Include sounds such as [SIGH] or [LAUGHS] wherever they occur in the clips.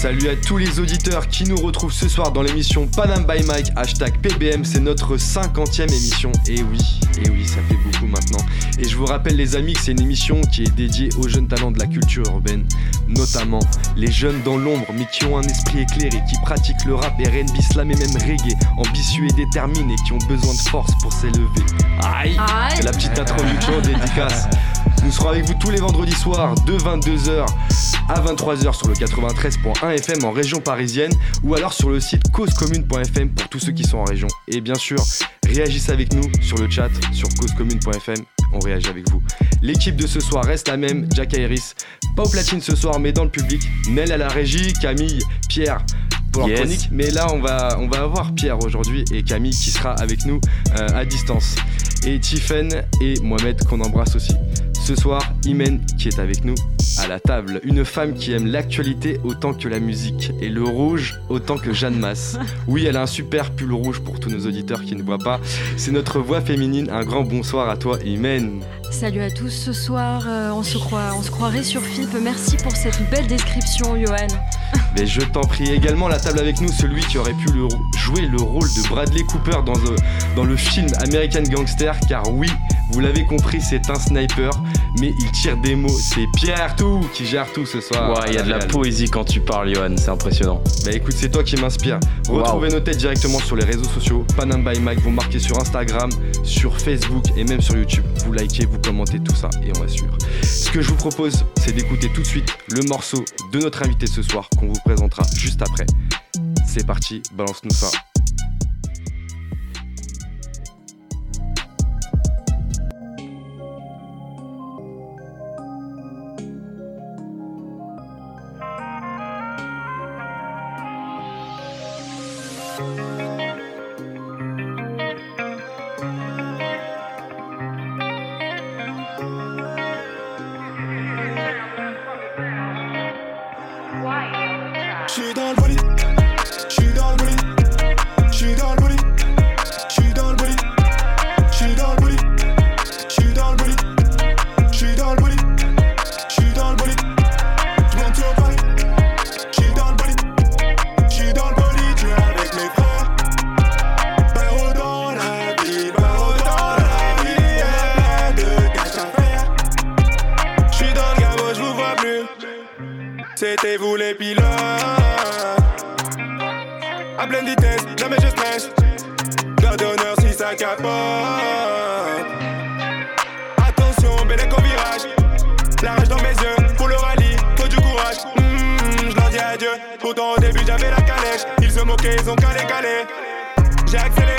Salut à tous les auditeurs qui nous retrouvent ce soir dans l'émission Panam by Mike, hashtag PBM, c'est notre 50e émission. Et oui, et oui, ça fait beaucoup maintenant. Et je vous rappelle les amis que c'est une émission qui est dédiée aux jeunes talents de la culture urbaine, notamment les jeunes dans l'ombre mais qui ont un esprit éclairé, qui pratiquent le rap et R&B, slam et même reggae, ambitieux et déterminés, qui ont besoin de force pour s'élever. Aïe, Aïe. La petite introduction [LAUGHS] dédicace. Nous serons avec vous tous les vendredis soirs de 22h à 23h sur le 93.1 FM en région parisienne ou alors sur le site causecommune.fm pour tous ceux qui sont en région. Et bien sûr, réagissez avec nous sur le chat sur causecommune.fm. On réagit avec vous. L'équipe de ce soir reste la même, Jack Iris, pas au platine ce soir mais dans le public, Nel à la régie, Camille, Pierre pour leur Yes. chronique. Mais là, on va, on va avoir Pierre aujourd'hui et Camille qui sera avec nous euh, à distance. Et Tiffen et Mohamed qu'on embrasse aussi. Ce soir, Imen qui est avec nous à la table. Une femme qui aime l'actualité autant que la musique et le rouge autant que Jeanne Masse. [LAUGHS] Oui, elle a un super pull rouge pour tous nos auditeurs qui ne voient pas. C'est notre voix féminine. Un grand bonsoir à toi, Imen. Salut à tous, ce soir euh, on, se croit, on se croirait sur FIP. Merci pour cette belle description, Johan. [LAUGHS] Mais je t'en prie également à la table avec nous celui qui aurait pu le- jouer le rôle de Bradley Cooper dans, euh, dans le film American Gangster car oui, vous l'avez compris, c'est un sniper, mais il tire des mots. C'est Pierre Tout qui gère tout ce soir. Ouais, il y a de la Réal. poésie quand tu parles, Johan, c'est impressionnant. Bah écoute, c'est toi qui m'inspire. Retrouvez nos têtes directement sur les réseaux sociaux. Panam by Mike, vous marquez sur Instagram, sur Facebook et même sur YouTube. Vous likez, vous commentez tout ça et on va suivre. Ce que je vous propose, c'est d'écouter tout de suite le morceau de notre invité ce soir qu'on vous présentera juste après. C'est parti, balance-nous ça.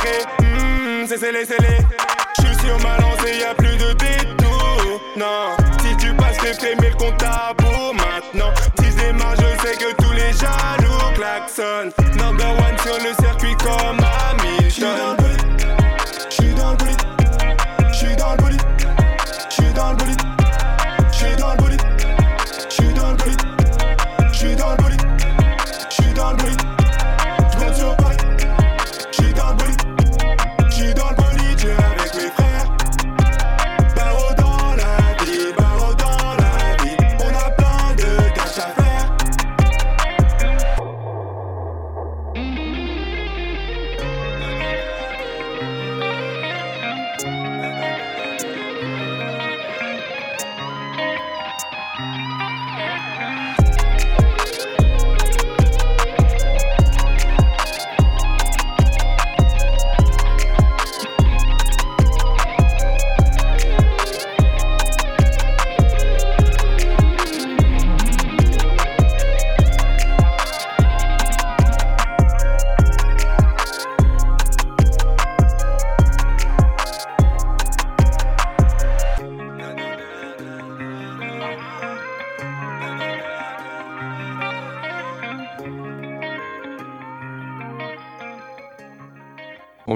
Accéléré, hmm, c'est scellé scellé. Je suis sur ma lancée, y a plus de détour Non, si tu passes fais frémir le compte à maintenant. Si je démarre, je sais que tous les jaloux klaxonnent. Number one sur le circuit comme Hamilton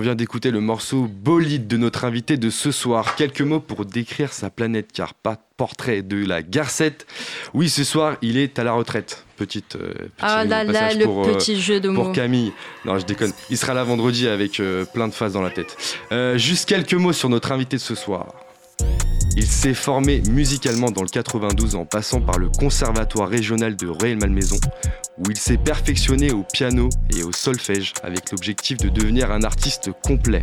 vient d'écouter le morceau Bolide de notre invité de ce soir. Quelques mots pour décrire sa planète, car pas de portrait de la garcette. Oui, ce soir, il est à la retraite. Petite. euh, petit Ah là là, le pour, euh, petit jeu de mots. pour Camille. Non, je déconne. Il sera là vendredi avec euh, plein de phases dans la tête. Euh, juste quelques mots sur notre invité de ce soir. Il s'est formé musicalement dans le 92 en passant par le Conservatoire régional de Rueil-Malmaison, où il s'est perfectionné au piano et au solfège avec l'objectif de devenir un artiste complet.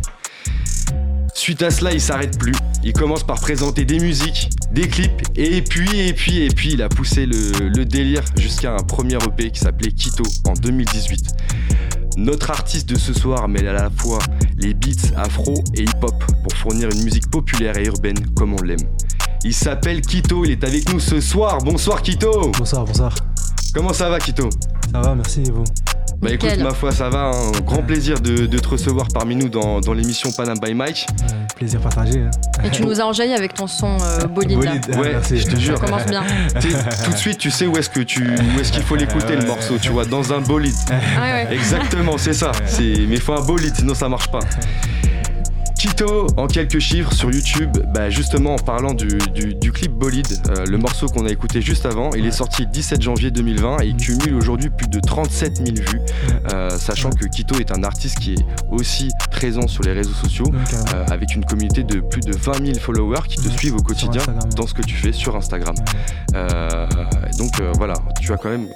Suite à cela, il s'arrête plus. Il commence par présenter des musiques, des clips, et puis, et puis, et puis, il a poussé le, délire jusqu'à un premier EP qui s'appelait Quito en 2018. Notre artiste de ce soir mêle à la fois les beats afro et hip-hop pour fournir une musique populaire et urbaine comme on l'aime. Il s'appelle Quito, il est avec nous ce soir. Bonsoir Quito Bonsoir, bonsoir. Comment ça va Quito Ça va, merci et vous? Bah écoute, Nickel. ma foi, ça va. Un grand plaisir de, de te recevoir parmi nous dans, dans l'émission Panam by Mike. Plaisir partagé. hein. Et tu nous as enjaillé avec ton son euh, [LAUGHS] bolide. ah, Ouais, merci. je te jure. Ça commence bien. [LAUGHS] Tout de suite, tu sais où est-ce que tu, où est-ce qu'il faut l'écouter le morceau, tu vois, dans un bolide. Ah ouais, ouais. Exactement, c'est ça. C'est, mais faut un bolide, sinon ça marche pas. [LAUGHS] Quito, en quelques chiffres sur YouTube, bah justement en parlant du, du- du clip Bolide, euh, le morceau qu'on a écouté juste avant, il est sorti le 17 janvier 2020 et il cumule aujourd'hui plus de 37 000 vues, euh, sachant que Quito est un artiste qui est aussi présent sur les réseaux sociaux, euh, avec une communauté de plus de 20 000 followers qui te suivent au quotidien dans ce que tu fais sur Instagram. Donc voilà, tu as quand même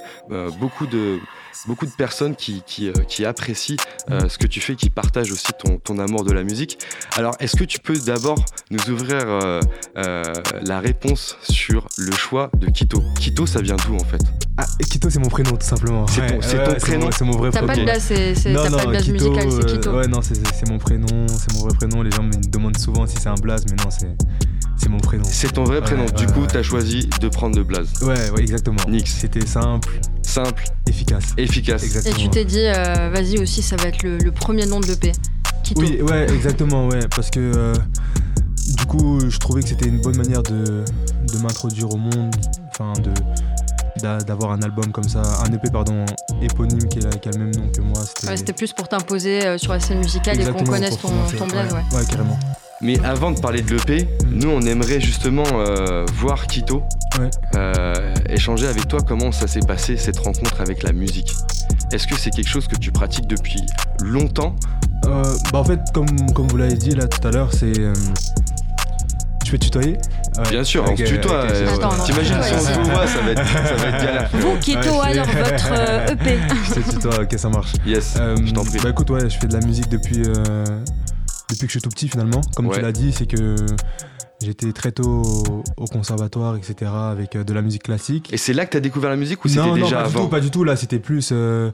beaucoup de beaucoup de personnes qui, qui, euh, qui apprécient euh, ce que tu fais, qui partagent aussi ton, ton amour de la musique. Alors, est-ce que tu peux d'abord nous ouvrir euh, euh, la réponse sur le choix de Quito Quito, ça vient d'où en fait? Ah, Quito, c'est mon prénom, tout simplement. C'est ton- c'est ton prénom C'est mon vrai T'as prénom. pas de base, c'est- c'est- Non, t'as pas non, de base Quito, musicale, c'est euh, Quito. ouais, non, c'est- c'est c'est mon prénom, c'est mon vrai prénom. Les gens me demandent souvent si c'est un blaze, mais non, c'est c'est mon prénom. C'est ton vrai Ouais, prénom. du ouais, coup, ouais. tu as choisi de prendre le blaze. Ouais, ouais, exactement. Nix. C'était simple, Simple, efficace. efficace. Et Exactement. tu t'es dit, euh, vas-y aussi, ça va être le, le premier nom de l'EP. Oui, ouais, exactement, ouais, parce que euh, du coup, je trouvais que c'était une bonne manière de, de m'introduire au monde, enfin, de d'a- d'avoir un album comme ça, un EP pardon, éponyme qui, a le même nom que moi. Ouais, C'était plus pour t'imposer euh, sur la scène musicale et qu'on connaisse ton, ton blaze, ouais. Ouais, carrément. Mais avant de parler de l'EP, nous on aimerait justement euh, voir Ouais. euh, échanger avec toi comment ça s'est passé cette rencontre avec la musique. Est-ce que c'est quelque chose que tu pratiques depuis longtemps? Euh, bah en fait, comme, comme vous l'avez dit là tout à l'heure, c'est. euh, je peux tutoyer. Bien sûr, on se tutoie. euh, T'imagines si on se voit, ça va être, ça va être galère. Vous, Quito, Ouais, alors votre euh, EP. [LAUGHS] Je te tutoie, ok, ça marche. Yes, Euh, je t'en prie. Bah écoute, ouais, je fais de la musique depuis, euh, depuis que je suis tout petit finalement. Comme Ouais. tu l'as dit, c'est que j'étais très tôt au, conservatoire, etc., avec euh, de la musique classique. Et c'est là que t'as découvert la musique ou c'était non, pas du avant tout, pas du tout. Là, c'était plus euh,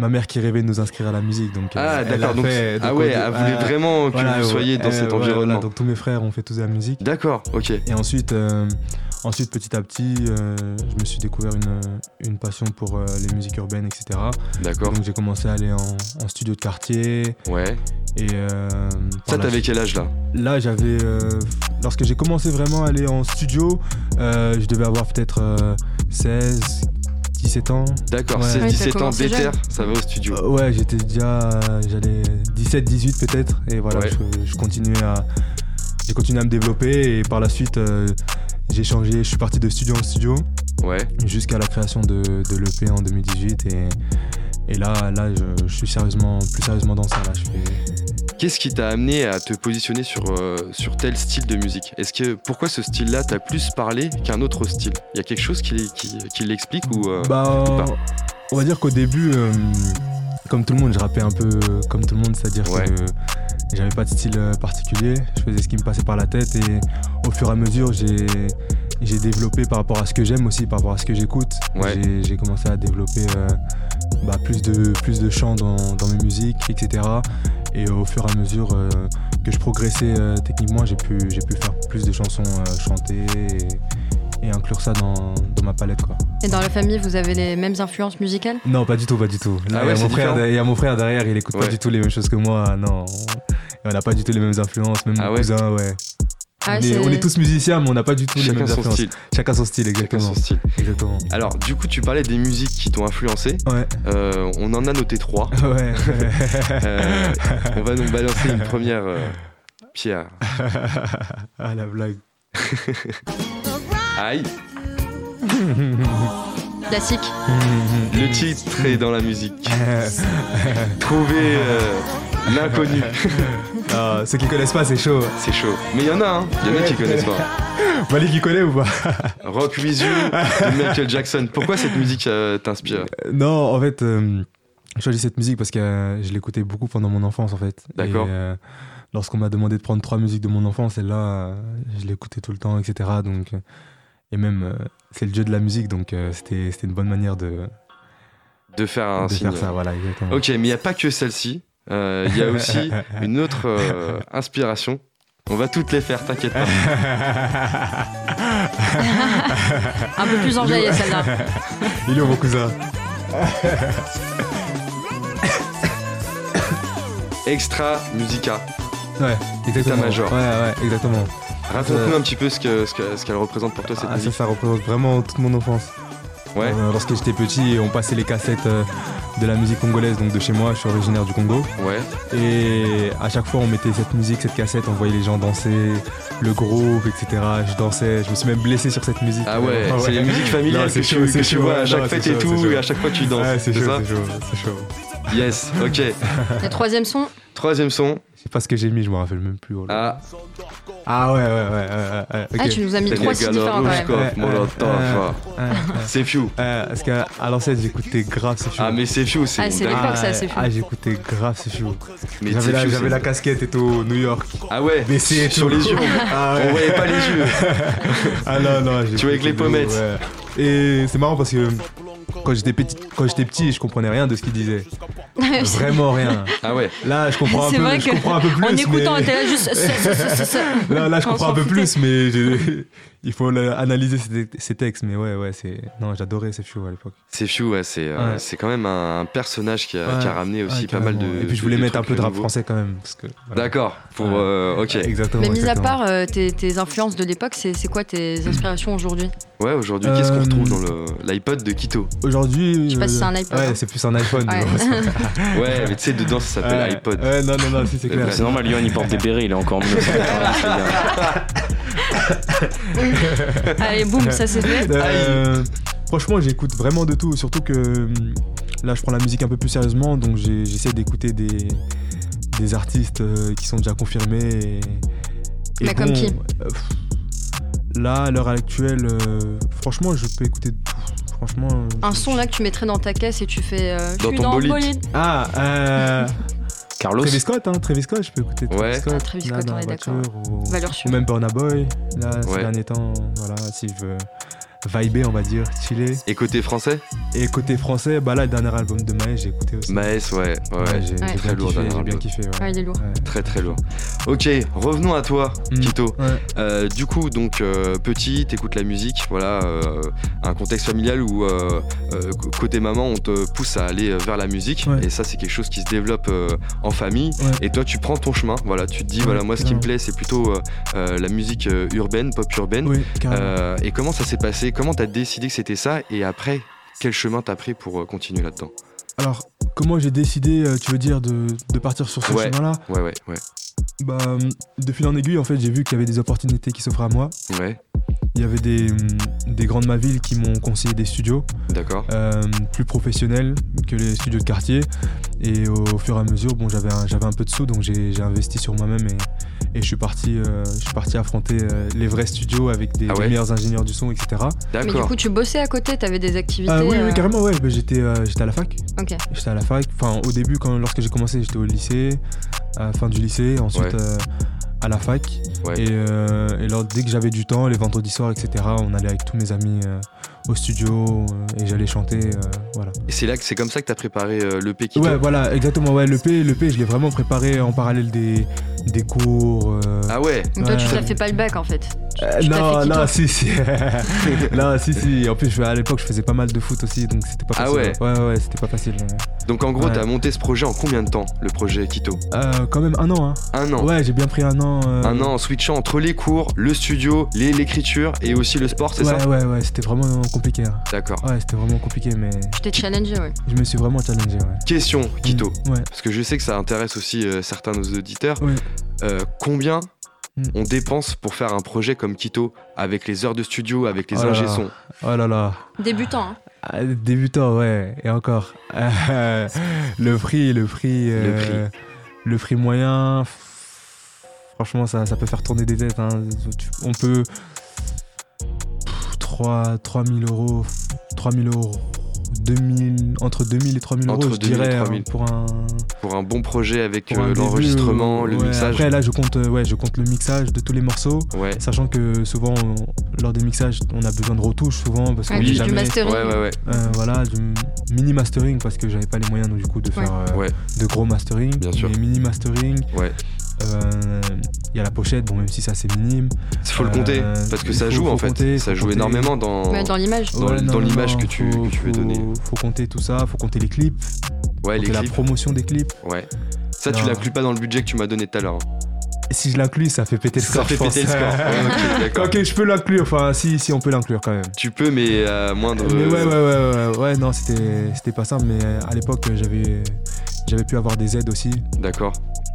ma mère qui rêvait de nous inscrire à la musique. Donc, euh, Ah d'accord, donc, fait- ah ouais, elle voulait vraiment que voilà, vous ouais, soyez dans cet environnement. voilà, donc tous mes frères ont fait tous de la musique. D'accord, ok. Et ensuite, ensuite petit à petit, euh, je me suis découvert une, une passion pour euh, les musiques urbaines, etc. D'accord. Donc j'ai commencé à aller en, en studio de quartier. Ouais. Et euh, Ça, t'avais quel âge là? Là, j'avais. euh, lorsque j'ai commencé vraiment à aller en studio, euh, je devais avoir peut-être euh, 16, 17 ans. D'accord, Ouais. c'est Ouais, t'as 17 ans d'éther, ça va au studio. Euh, ouais, j'étais déjà. euh, J'allais 17, 18 peut-être. Et voilà, Ouais. je, je continuais à. J'ai continué à me développer et par la suite, euh, j'ai changé. Je suis parti de studio en studio Ouais. jusqu'à la création de, de l'EP en 2018. Et, et là, là je, je suis sérieusement, plus sérieusement dans ça. Là, je fais, Qu'est-ce qui t'a amené à te positionner sur, euh, sur tel style de musique? Est-ce que pourquoi ce style-là t'a plus parlé qu'un autre style? Il y a quelque chose qui, qui, qui l'explique ou euh, Bah, ou pas? on va dire qu'au début, euh, comme tout le monde, je rappais un peu comme tout le monde, c'est-à-dire Ouais. que j'avais pas de style particulier. Je faisais ce qui me passait par la tête et au fur et à mesure, j'ai j'ai développé par rapport à ce que j'aime aussi, par rapport à ce que j'écoute. Ouais. J'ai- J'ai commencé à développer euh, bah, plus de plus de chants dans, dans mes musiques, etc. Et au fur et à mesure euh, que je progressais euh, techniquement, j'ai pu j'ai pu faire plus de chansons euh, chantées et, et inclure ça dans, dans ma palette, quoi. Et dans la famille, vous avez les mêmes influences musicales? Non, pas du tout, pas du tout. Là, Ah il, y mon frère, il y a mon frère derrière, il écoute Ouais. pas du tout les mêmes choses que moi. Non, Et on n'a pas du tout les mêmes influences, même Ah mon ouais cousin, ouais. Ah, on, est, c'est- on est tous musiciens, mais on n'a pas du tout les chacun mêmes son influences. style Chacun son style, Chacun exactement. son style. Exactement. Alors, du coup, tu parlais des musiques qui t'ont influencé. Ouais, Euh, on en a noté trois. [LAUGHS] ouais. Euh, on va nous balancer une première euh, pierre. [LAUGHS] ah la blague. Aïe, [LAUGHS] Classique. le titre est dans la musique. Trouver euh, L'inconnu. [LAUGHS] Ah, ceux qui connaissent pas, c'est chaud. C'est chaud. Mais il y en a, hein. Il y en a qui connaissent pas. [LAUGHS] Malik, qui connaît ou pas? [LAUGHS] Rock With You de Michael Jackson. Pourquoi cette musique euh, t'inspire? Non, en fait, euh, je choisis cette musique parce que euh, je l'écoutais beaucoup pendant mon enfance, en fait. D'accord. Et, euh, lorsqu'on m'a demandé de prendre trois musiques de mon enfance, celle-là, euh, je l'écoutais tout le temps, etc. Donc, euh, et même, euh, c'est le dieu de la musique, donc euh, c'était c'était une bonne manière de, De faire un de signe. faire ça. Voilà, exactement. Ok, mais il n'y a pas que celle-ci. Euh, Il y a aussi [LAUGHS] une autre euh, inspiration. On va toutes les faire, t'inquiète pas. Un peu plus enjaillé celle-là. Il est où mon cousin [COUGHS] Extra Musica. Ouais, exactement. major. Ouais, ouais, exactement. Raconte-nous Euh, un petit peu ce que- ce que- ce qu'elle représente pour toi cette Ah, ça, musique. ça représente vraiment toute mon enfance. Ouais. Euh, lorsque j'étais petit, on passait les cassettes euh, de la musique congolaise, donc de chez moi, je suis originaire du Congo. Ouais. Et à chaque fois, on mettait cette musique, cette cassette, on voyait les gens danser, le groupe, etc. Je dansais, je me suis même blessé sur cette musique. Ah ouais, c'est les musiques familiales que tu, chaud, que tu chaud, vois à chaque non, fête c'est et chaud, tout, c'est chaud. et à chaque fois tu danses. Ouais, c'est chaud, c'est chaud, c'est chaud. Yes, ok. Le troisième son, Troisième son. Je sais pas ce que j'ai mis, je me rappelle même plus. oh là. Ah, Ah ouais, ouais, ouais, ouais, ouais, ah, tu nous as mis c'est trois les styles différents quand même. C'est Few. Parce qu'à l'ancienne, j'écoutais grave ce film. Ah, mais c'est Few, c'est Ah, c'est l'époque, ça, ah, c'est Ah, j'écoutais grave c'est la, Few, j'avais c'est- la casquette et tout, New York. Ah ouais, Baissé et sur les yeux. Ah On voyait pas les yeux. [LAUGHS] Ah non, non. j'ai Tu vois avec les pommettes. Et c'est marrant parce que quand j'étais petit, quand j'étais petit, je comprenais rien de ce qu'il disait. [LAUGHS] Vraiment rien. Ah ouais. Là, je comprends un C'est peu, vrai je que comprends un peu plus. En écoutant, mais... là juste. [LAUGHS] Là, là, je comprends un peu plus, mais il faut analyser ces, textes. Mais ouais, ouais, c'est. Non, j'adorais ces films à l'époque. C'est Few, ouais, c'est euh, Ouais. quand même un personnage qui a, Ouais. qui a ramené aussi Ouais, pas mal de. Et puis je voulais mettre un peu de rap français quand même. parce que, voilà. D'accord, pour. Ouais. euh, ok. Exactement. Mais mis à part euh, tes, tes influences de l'époque, c'est quoi tes inspirations aujourd'hui? Ouais, aujourd'hui, qu'est-ce qu'on Euh, retrouve dans le- l'iPod de Kito? Aujourd'hui. Je sais pas si c'est un iPod, Ouais, hein. c'est plus un iPhone. [LAUGHS] Ouais. mais tu sais, dedans, ça s'appelle Ouais. iPod. Ouais, non, non, non, si, c'est clair. vrai. C'est normal, Yohan il porte des [LAUGHS] bérets, il est encore en 1990, les gars. [LAUGHS] Allez, boum, ça c'est fait. Euh, franchement, j'écoute vraiment de tout. Surtout que hum, là, je prends la musique un peu plus sérieusement, donc j'essaie d'écouter des, des artistes euh, qui sont déjà confirmés. Et, et Mais comme qui? euh, Là, à l'heure actuelle, euh, franchement, je peux écouter de tout. Franchement. Un je- son là que tu mettrais dans ta caisse et tu fais. euh, je Dans suis ton dans le bolide. bolide. Ah, euh, [LAUGHS] Carlos Travis Scott, hein, Travis Scott, je peux écouter Travis Ouais. Scott. Ah, Travis là, Scott, dans on est d'accord. Ou, même Burna Boy, là, Ouais. ces derniers temps, voilà, s'il veut vibrer, on va dire, chiller. Et côté français Et côté français, bah là, le dernier album de Maes, j'ai écouté aussi. Maes, ouais, ouais, Ouais, j'ai Ouais. Très bien lourd, j'ai bien album. kiffé. Ouais. Ouais, il est lourd. Ouais. très très lourd. Ok, revenons à toi, Mm. Kito. Ouais. Euh, du coup, donc euh, petit, t'écoutes la musique, voilà, euh, un contexte familial où euh, euh, côté maman, on te pousse à aller vers la musique, Ouais. et ça, c'est quelque chose qui se développe euh, en famille. Ouais. Et toi, tu prends ton chemin, voilà, tu te dis, Ouais, voilà, moi, ce qui me plaît, c'est plutôt la musique urbaine, pop urbaine. Oui. Euh, et comment ça s'est passé Comment t'as décidé que c'était ça Et après, quel chemin t'as pris pour euh, continuer là-dedans? Alors, comment j'ai décidé, euh, tu veux dire, de, de partir sur ce Ouais. chemin-là? Ouais, ouais, ouais, Bah, hum, de fil en aiguille, en fait, j'ai vu qu'il y avait des opportunités qui s'offraient à moi. ouais, Il y avait des, des grandes ma ville qui m'ont conseillé des studios d'accord. euh, plus professionnels que les studios de quartier. Et au, au fur et à mesure, bon, j'avais un, un peu de sous, donc j'ai j'ai investi sur moi-même et, et je suis parti, euh, je suis parti affronter euh, les vrais studios avec des, Ah ouais meilleurs ingénieurs du son, etc. Mais du coup, tu bossais à côté, t'avais des activités. Ah oui, euh, oui, carrément, ouais. bah, j'étais, euh, j'étais à la fac. Ok. J'étais à la fac. Enfin, au début, quand, lorsque j'ai commencé, j'étais au lycée, à la fin du lycée, ensuite Ouais. euh, à la fac. Ouais. Et, euh, dès que j'avais du temps, les vendredis soirs, etc., on allait avec tous mes amis euh, au studio euh, et j'allais chanter. euh, voilà. Et c'est là que c'est comme ça que t'as préparé euh, l'EP Kito Ouais, voilà, exactement. Ouais, l'EP, l'EP, je l'ai vraiment préparé en parallèle des, des cours. euh, Ah ouais Donc toi, tu t'as fait pas le bac en fait. euh, tu non, non, Quito. si, si. [LAUGHS] non, si, si. En plus, je- à l'époque, je faisais pas mal de foot aussi, donc c'était pas Ah facile. ouais. Ouais, ouais, c'était pas facile. Donc en gros, Ouais. t'as monté ce projet en combien de temps, le projet Kito? Euh, quand même un an, hein. Un an. Ouais, j'ai bien pris un an. euh, Un an en switchant entre les cours, le studio, les- l'écriture et aussi le sport, c'est ouais, ça? ouais, ouais, c'était vraiment compliqué. hein. D'accord. Ouais, c'était vraiment compliqué, mais Tu t'es challengé, ouais. je me suis vraiment challengé. Ouais. Question, Kito, Mm, ouais. parce que je sais que ça intéresse aussi euh, certains de nos auditeurs. Oui. Euh, combien Mm. on dépense pour faire un projet comme Kito, avec les heures de studio, avec les Oh ingé là. sons Oh là là. Débutant, hein. Ah, Débutant, ouais, et encore. Euh, [LAUGHS] le prix, le prix. euh, Le prix. Le prix moyen, franchement, ça, ça peut faire tourner des têtes. hein. On peut. 3, 3000 euros. 3000 euros. 2000, entre 2000 et 3000 euros, Entre je 2000 et dirais, hein, 3000. pour un, Pour un bon projet avec euh, l'enregistrement, le ouais, mixage. Après, là, je compte, euh, ouais, je compte le mixage de tous les morceaux. Ouais. Sachant que souvent, on- lors des mixages, on a besoin de retouches souvent parce qu'on Ouais, n'est du, jamais. mastering. Ouais, ouais, ouais. euh, voilà, du mini mastering parce que j'avais pas les moyens donc, du coup de Ouais. faire euh, Ouais. de gros mastering. Bien sûr. Mini mastering. Euh, Il y a la pochette, bon même si ça c'est minime. Faut le Euh, compter parce que il ça faut- joue faut en fait. compter, ça joue compter. énormément dans. Dans l'image. Dans- l'image que tu- faut- que tu veux donner. Faut compter tout ça, faut compter les clips, Ouais, les la promotion des clips. Ouais. Ça, tu l'inclus pas dans le budget que tu m'as donné tout à l'heure. hein. Si je l'inclus, ça fait péter le Ça score. fait je pense. péter le score. Ouais, ok, [LAUGHS] d'accord. ok, je peux l'inclure. Enfin, si, si on peut l'inclure quand même. Tu peux, mais à moindre. Mais ouais, ouais, ouais, ouais, ouais, non, c'était, c'était pas simple, mais à l'époque, j'avais, j'avais pu avoir des aides aussi. D'accord.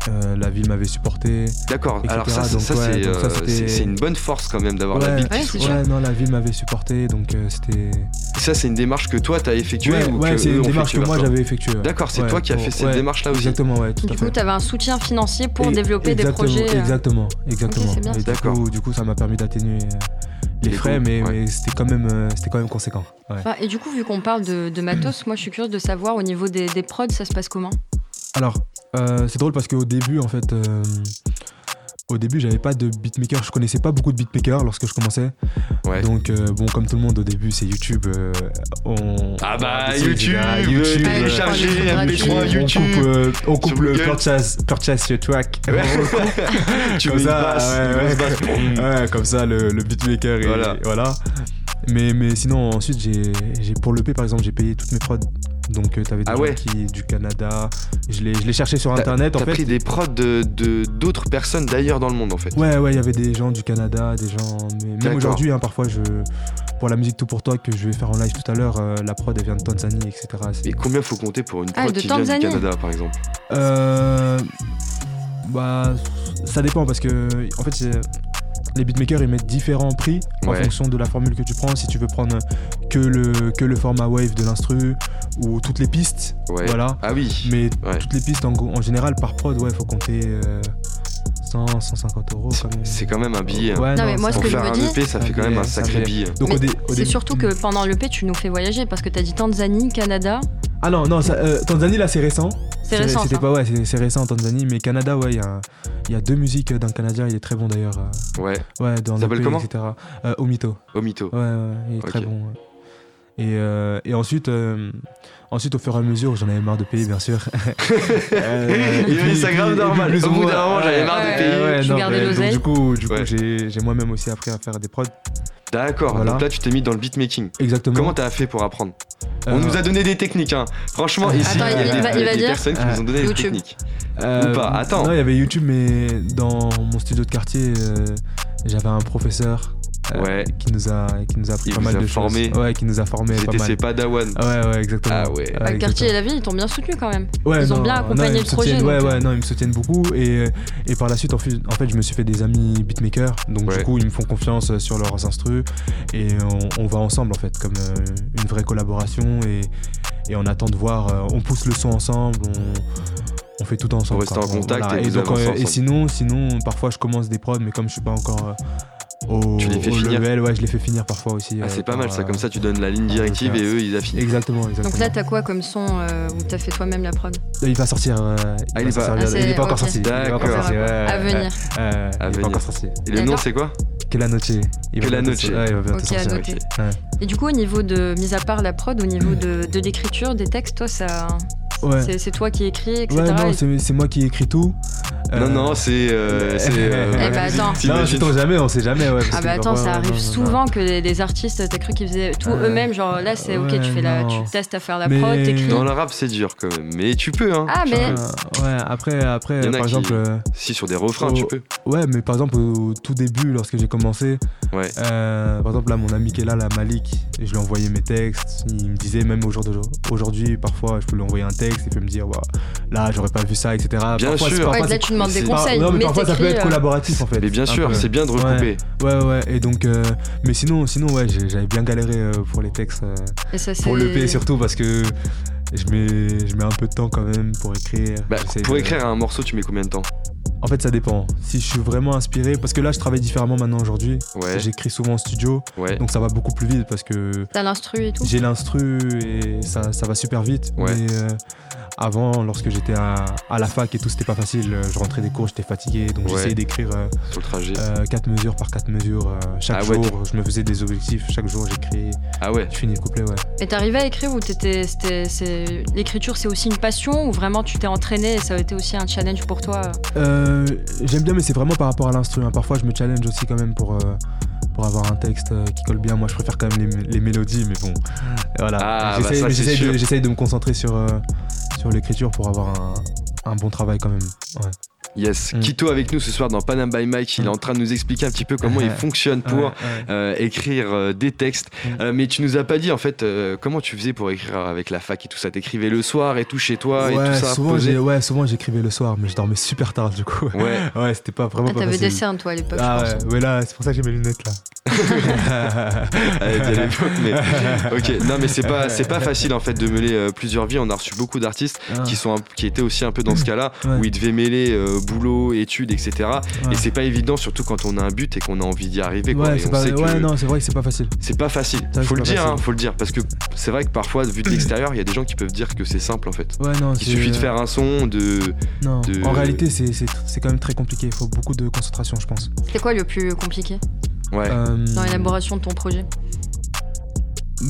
Euh, la ville m'avait supporté. D'accord. Alors ça, ça, Donc, ça, ouais, c'est, donc ça, euh, c'était- c'est- c'est une bonne force quand même d'avoir la ville qui Ouais, soutient. c'est sûr. Ouais, non, la ville m'avait supporté, donc euh, c'était. Ça, c'est une démarche que toi, t'as effectuée Ouais, ou ouais, que c'est une ont démarche que moi j'avais effectuée. D'accord, c'est Ouais, toi qui as fait cette ouais, démarche-là aussi. Exactement, ouais, tout Du à coup, fait. tu avais un soutien financier pour Et- développer des projets. Exactement, exactement. c'est bien, Et ça. du D'accord. coup, du coup, ça m'a permis d'atténuer les, frais, mais, ouais. mais c'était quand même, euh, c'était quand même conséquent. Ouais. Et du coup, vu qu'on parle de, de matos, moi je suis curieuse de savoir au niveau des, des prods, ça se passe comment? Alors, euh, c'est drôle parce qu'au début, en fait, euh, au début, j'avais pas de beatmaker. Je connaissais pas beaucoup de beatmakers lorsque je commençais. Ouais. Donc, euh, bon, comme tout le monde, au début, c'est YouTube. on, Ah bah YouTube, ah, YouTube, télécharger Ouais, MP3 on YouTube. coupe, on coupe le purchase, purchase your track. [LAUGHS] Ouais. Comme ça, ouais, comme ça, le, le beatmaker et Voilà. Mais, mais sinon, ensuite, j'ai, j'ai- pour l'EP, par exemple, j'ai payé toutes mes prods. Donc, euh, t'avais des Ah gens ouais. qui du Canada. Je l'ai cherché sur T'as- internet, en T'as fait. pris des prods de de- d'autres personnes d'ailleurs dans le monde en fait. Ouais, ouais, il y avait des gens du Canada, des gens. Mais même aujourd'hui, hein, parfois, je, pour la musique Tout pour toi que je vais faire en live tout à l'heure, euh, la prod elle vient de Tanzanie, etc. Et combien faut compter pour une Ah, prod de qui vient du Tanzanie. Canada par exemple? Euh, bah, ça dépend parce que en fait, c'est- les beatmakers ils mettent différents prix en Ouais. fonction de la formule que tu prends. Si tu veux prendre que le, que le format wave de l'instru ou toutes les pistes, Ouais. voilà. Ah oui. Mais Ouais. toutes les pistes en, en général par prod, ouais, faut compter euh, 100, 150 euros. C'est quand même un billet. hein. Ouais, Non, mais moi, ce Pour que je faire me un dis- EP, ça Un fait quand même un sacré billet. C'est début- surtout que pendant l'EP, tu nous fais voyager parce que tu as dit Tanzanie, Canada. Ah non, non, ça, euh, Tanzanie là c'est récent. C'est récent. C'était ça. pas, ouais, c'est récent en Tanzanie, mais Canada, ouais, il y a, il y a deux musiques d'un Canadien, il est très bon d'ailleurs. euh, Ouais. Ouais, dans Il s'appelle comment? etc. Euh, Omito. Omito. Ouais, ouais, il est très bon. ouais. Et, euh, et ensuite, euh, ensuite, au fur et à mesure, j'en avais marre de payer, bien sûr. [LAUGHS] Euh, Il et a mis puis- ça et grave puis- normal. et puis plus Au ou bout d'un moment, j'avais marre de payer. ouais, Tu non, gardais mais donc. Du coup, du coup Ouais. j'ai j'ai moi-même aussi appris à faire des prods. D'accord. Voilà. Donc là, tu t'es mis dans le beatmaking. Exactement. Comment t'as fait pour apprendre On Euh, nous a donné des techniques, hein. Franchement, Attends, ici, il y a il des, va- il va des dire personnes qui nous ont donné des techniques. euh, ou pas, attends. Non, il y avait YouTube, mais dans mon studio de quartier, euh, j'avais un professeur Ouais. qui nous a qui nous a appris Il pas mal a de formé. choses. Ouais, qui nous a formé pas C'était mal. ses padawan. Ouais, ouais, exactement. Ah ouais. Bah, le quartier et la ville, ils t'ont bien soutenu quand même. Ouais, Ils ont non, bien non, accompagné ils le projet, Ouais, donc, ouais, euh. non, ils me soutiennent beaucoup. Et, et par la suite, en fait, en fait, je me suis fait des amis beatmakers. Donc, Ouais. du coup, ils me font confiance sur leurs instrus. Et on, on va ensemble, en fait, comme euh, une vraie collaboration. Et, et on attend de voir. euh, on pousse le son ensemble. On, on fait tout ensemble. restez quoi. en contact Voilà. et donc, euh, et sinon, sinon, parfois, je commence des prods, mais comme je suis pas encore. Au, Tu les fais au finir. level, ouais, je les fais finir parfois aussi. Ah, euh, c'est pas mal ça, euh, comme ça tu donnes la ligne directive et eux ils affinent. Exactement, exactement. Donc là, t'as quoi comme son euh, où t'as fait toi-même la prod? Il va sortir. euh, Ah, il va est sortir pas- bientôt. Il est c'est- pas encore sorti. Il est pas encore D'accord. À venir. il est venir. pas encore sorti. Et le nom c'est quoi? Que la noche. Il Que va la noche. Ouais, il va sortir. Ouais. Et du coup, au niveau de, mis à part la prod, au niveau de, de l'écriture, des textes, toi, ça, Ouais. c'est, toi qui écris, etc. Ouais, non, Et- c'est moi qui écris tout. Non, Euh, non, c'est. euh, c'est, [LAUGHS] euh, Eh bah, attends. Non, sait-on jamais, on sait jamais. Ouais, Ah bah attends, ça arrive non, non, souvent que les, artistes, t'as cru qu'ils faisaient tout eux-mêmes, genre là c'est ok, tu fais la, tu testes à faire la Mais- prod, t'écris. Dans le rap c'est dur quand même, mais tu peux hein. Ah mais. Euh, ouais, après, après par qui- exemple. euh, Si sur des refrains Oh. tu peux. Ouais, mais par exemple, au tout début, lorsque j'ai commencé, Ouais. euh, par exemple, là, mon ami qui est là, la Malik, je lui envoyais mes textes. Il me disait, même aujourd'hui, parfois, je peux lui envoyer un texte, il peut me dire, là, j'aurais pas vu ça, etc. Bien Parfois, sûr. parfois, Ouais, là tu demandes des conseils, non, mais, mais parfois, ça peut être euh, collaboratif, en fait. Mais bien sûr, c'est bien de recouper. Ouais, ouais, et donc, euh, mais sinon, sinon, ouais, j'avais bien galéré euh, pour les textes, euh, et ça, pour l'EP surtout, parce que je mets, je mets un peu de temps quand même pour écrire. Bah, pour de- écrire un morceau, tu mets combien de temps? En fait, ça dépend. Si je suis vraiment inspiré, parce que là, je travaille différemment maintenant aujourd'hui. Ouais, J'écris souvent en studio, ouais. donc ça va beaucoup plus vite parce que T'as l'instru et tout j'ai l'instru et ça, ça va super vite. Ouais. Mais euh, avant, lorsque j'étais à, à la fac et tout, c'était pas facile. Je rentrais des cours, j'étais fatigué, donc Ouais. j'essayais d'écrire euh, Sur le trajet. 4 mesures par 4 mesures euh, chaque Ah ouais, jour. Je me faisais des objectifs, chaque jour j'écris, Ah ouais. je finis le couplet, ouais. Et t'arrivais à écrire ou t'étais, l'écriture c'est aussi une passion ou vraiment tu t'es entraîné et ça a été aussi un challenge pour toi? Euh, J'aime bien, mais c'est vraiment par rapport à l'instru. hein. Parfois, je me challenge aussi quand même pour, euh, pour avoir un texte euh, qui colle bien. Moi, je préfère quand même les, les mélodies, mais bon. Voilà. Ah, bah j'essaie de, me concentrer sur, sur l'écriture pour avoir un, un bon travail quand même. Ouais. Yes. Mm. Kito avec nous ce soir dans Panam by Mike. Il est Mm. en train de nous expliquer un petit peu comment il [LAUGHS] fonctionne pour Ouais, ouais. euh, écrire euh, des textes. Mm. Euh, mais tu nous as pas dit en fait euh, comment tu faisais pour écrire avec la fac et tout ça? T'écrivais le soir et tout chez toi et tout ça. souvent, ouais, souvent j'écrivais le soir, mais je dormais super tard du coup. Ouais. [LAUGHS] Ouais, c'était pas vraiment Ah, pas T'avais facile. des cernes toi à l'époque Ah je ouais, pense. ouais, là, c'est pour ça que j'ai mes lunettes là. L'époque, mais [LAUGHS] ok. Non, mais c'est pas c'est pas facile en fait de mêler euh, plusieurs vies. On a reçu beaucoup d'artistes Ah, qui sont un- qui étaient aussi un peu dans ce cas-là Ouais. où ils devaient mêler euh, boulot, études, etc. ouais. Et c'est pas évident, surtout quand on a un but et qu'on a envie d'y arriver. Quoi. Ouais, Et c'est on pas... sait que ouais, non, c'est vrai que c'est pas facile. c'est pas facile. Faut c'est le dire, hein, faut le dire, parce que c'est vrai que parfois, vu de l'extérieur, il y a des gens qui peuvent dire que c'est simple en fait. Ouais, non, Il c'est- suffit de faire un son, de. Non, de- en réalité, c'est c'est- c'est quand même très compliqué. Il faut beaucoup de concentration, je pense. C'était quoi le plus compliqué? Ouais. Euh, dans l'élaboration de ton projet?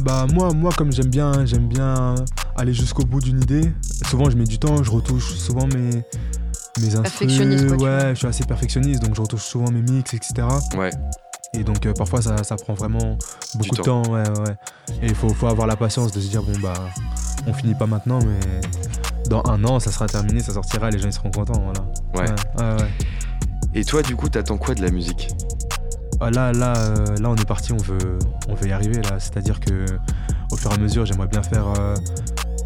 Bah moi, moi comme j'aime bien, j'aime bien aller jusqu'au bout d'une idée. Souvent, je mets du temps, je retouche souvent mes mes instrus. Perfectionniste, quoi, ouais, je suis assez perfectionniste, donc je retouche souvent mes mix, etc. Ouais. Et donc euh, parfois, ça, ça prend vraiment beaucoup de temps. temps. Ouais, ouais. Et il faut, faut avoir la patience de se dire bon bah, on finit pas maintenant, mais dans un an, ça sera terminé, ça sortira, les gens ils seront contents, voilà. Ouais. ouais, ouais. Et toi, du coup, t'attends quoi de la musique? Ah, là, là, euh, là, on est parti, on veut, on veut y arriver là. C'est-à-dire que au fur et à mesure, j'aimerais bien faire euh,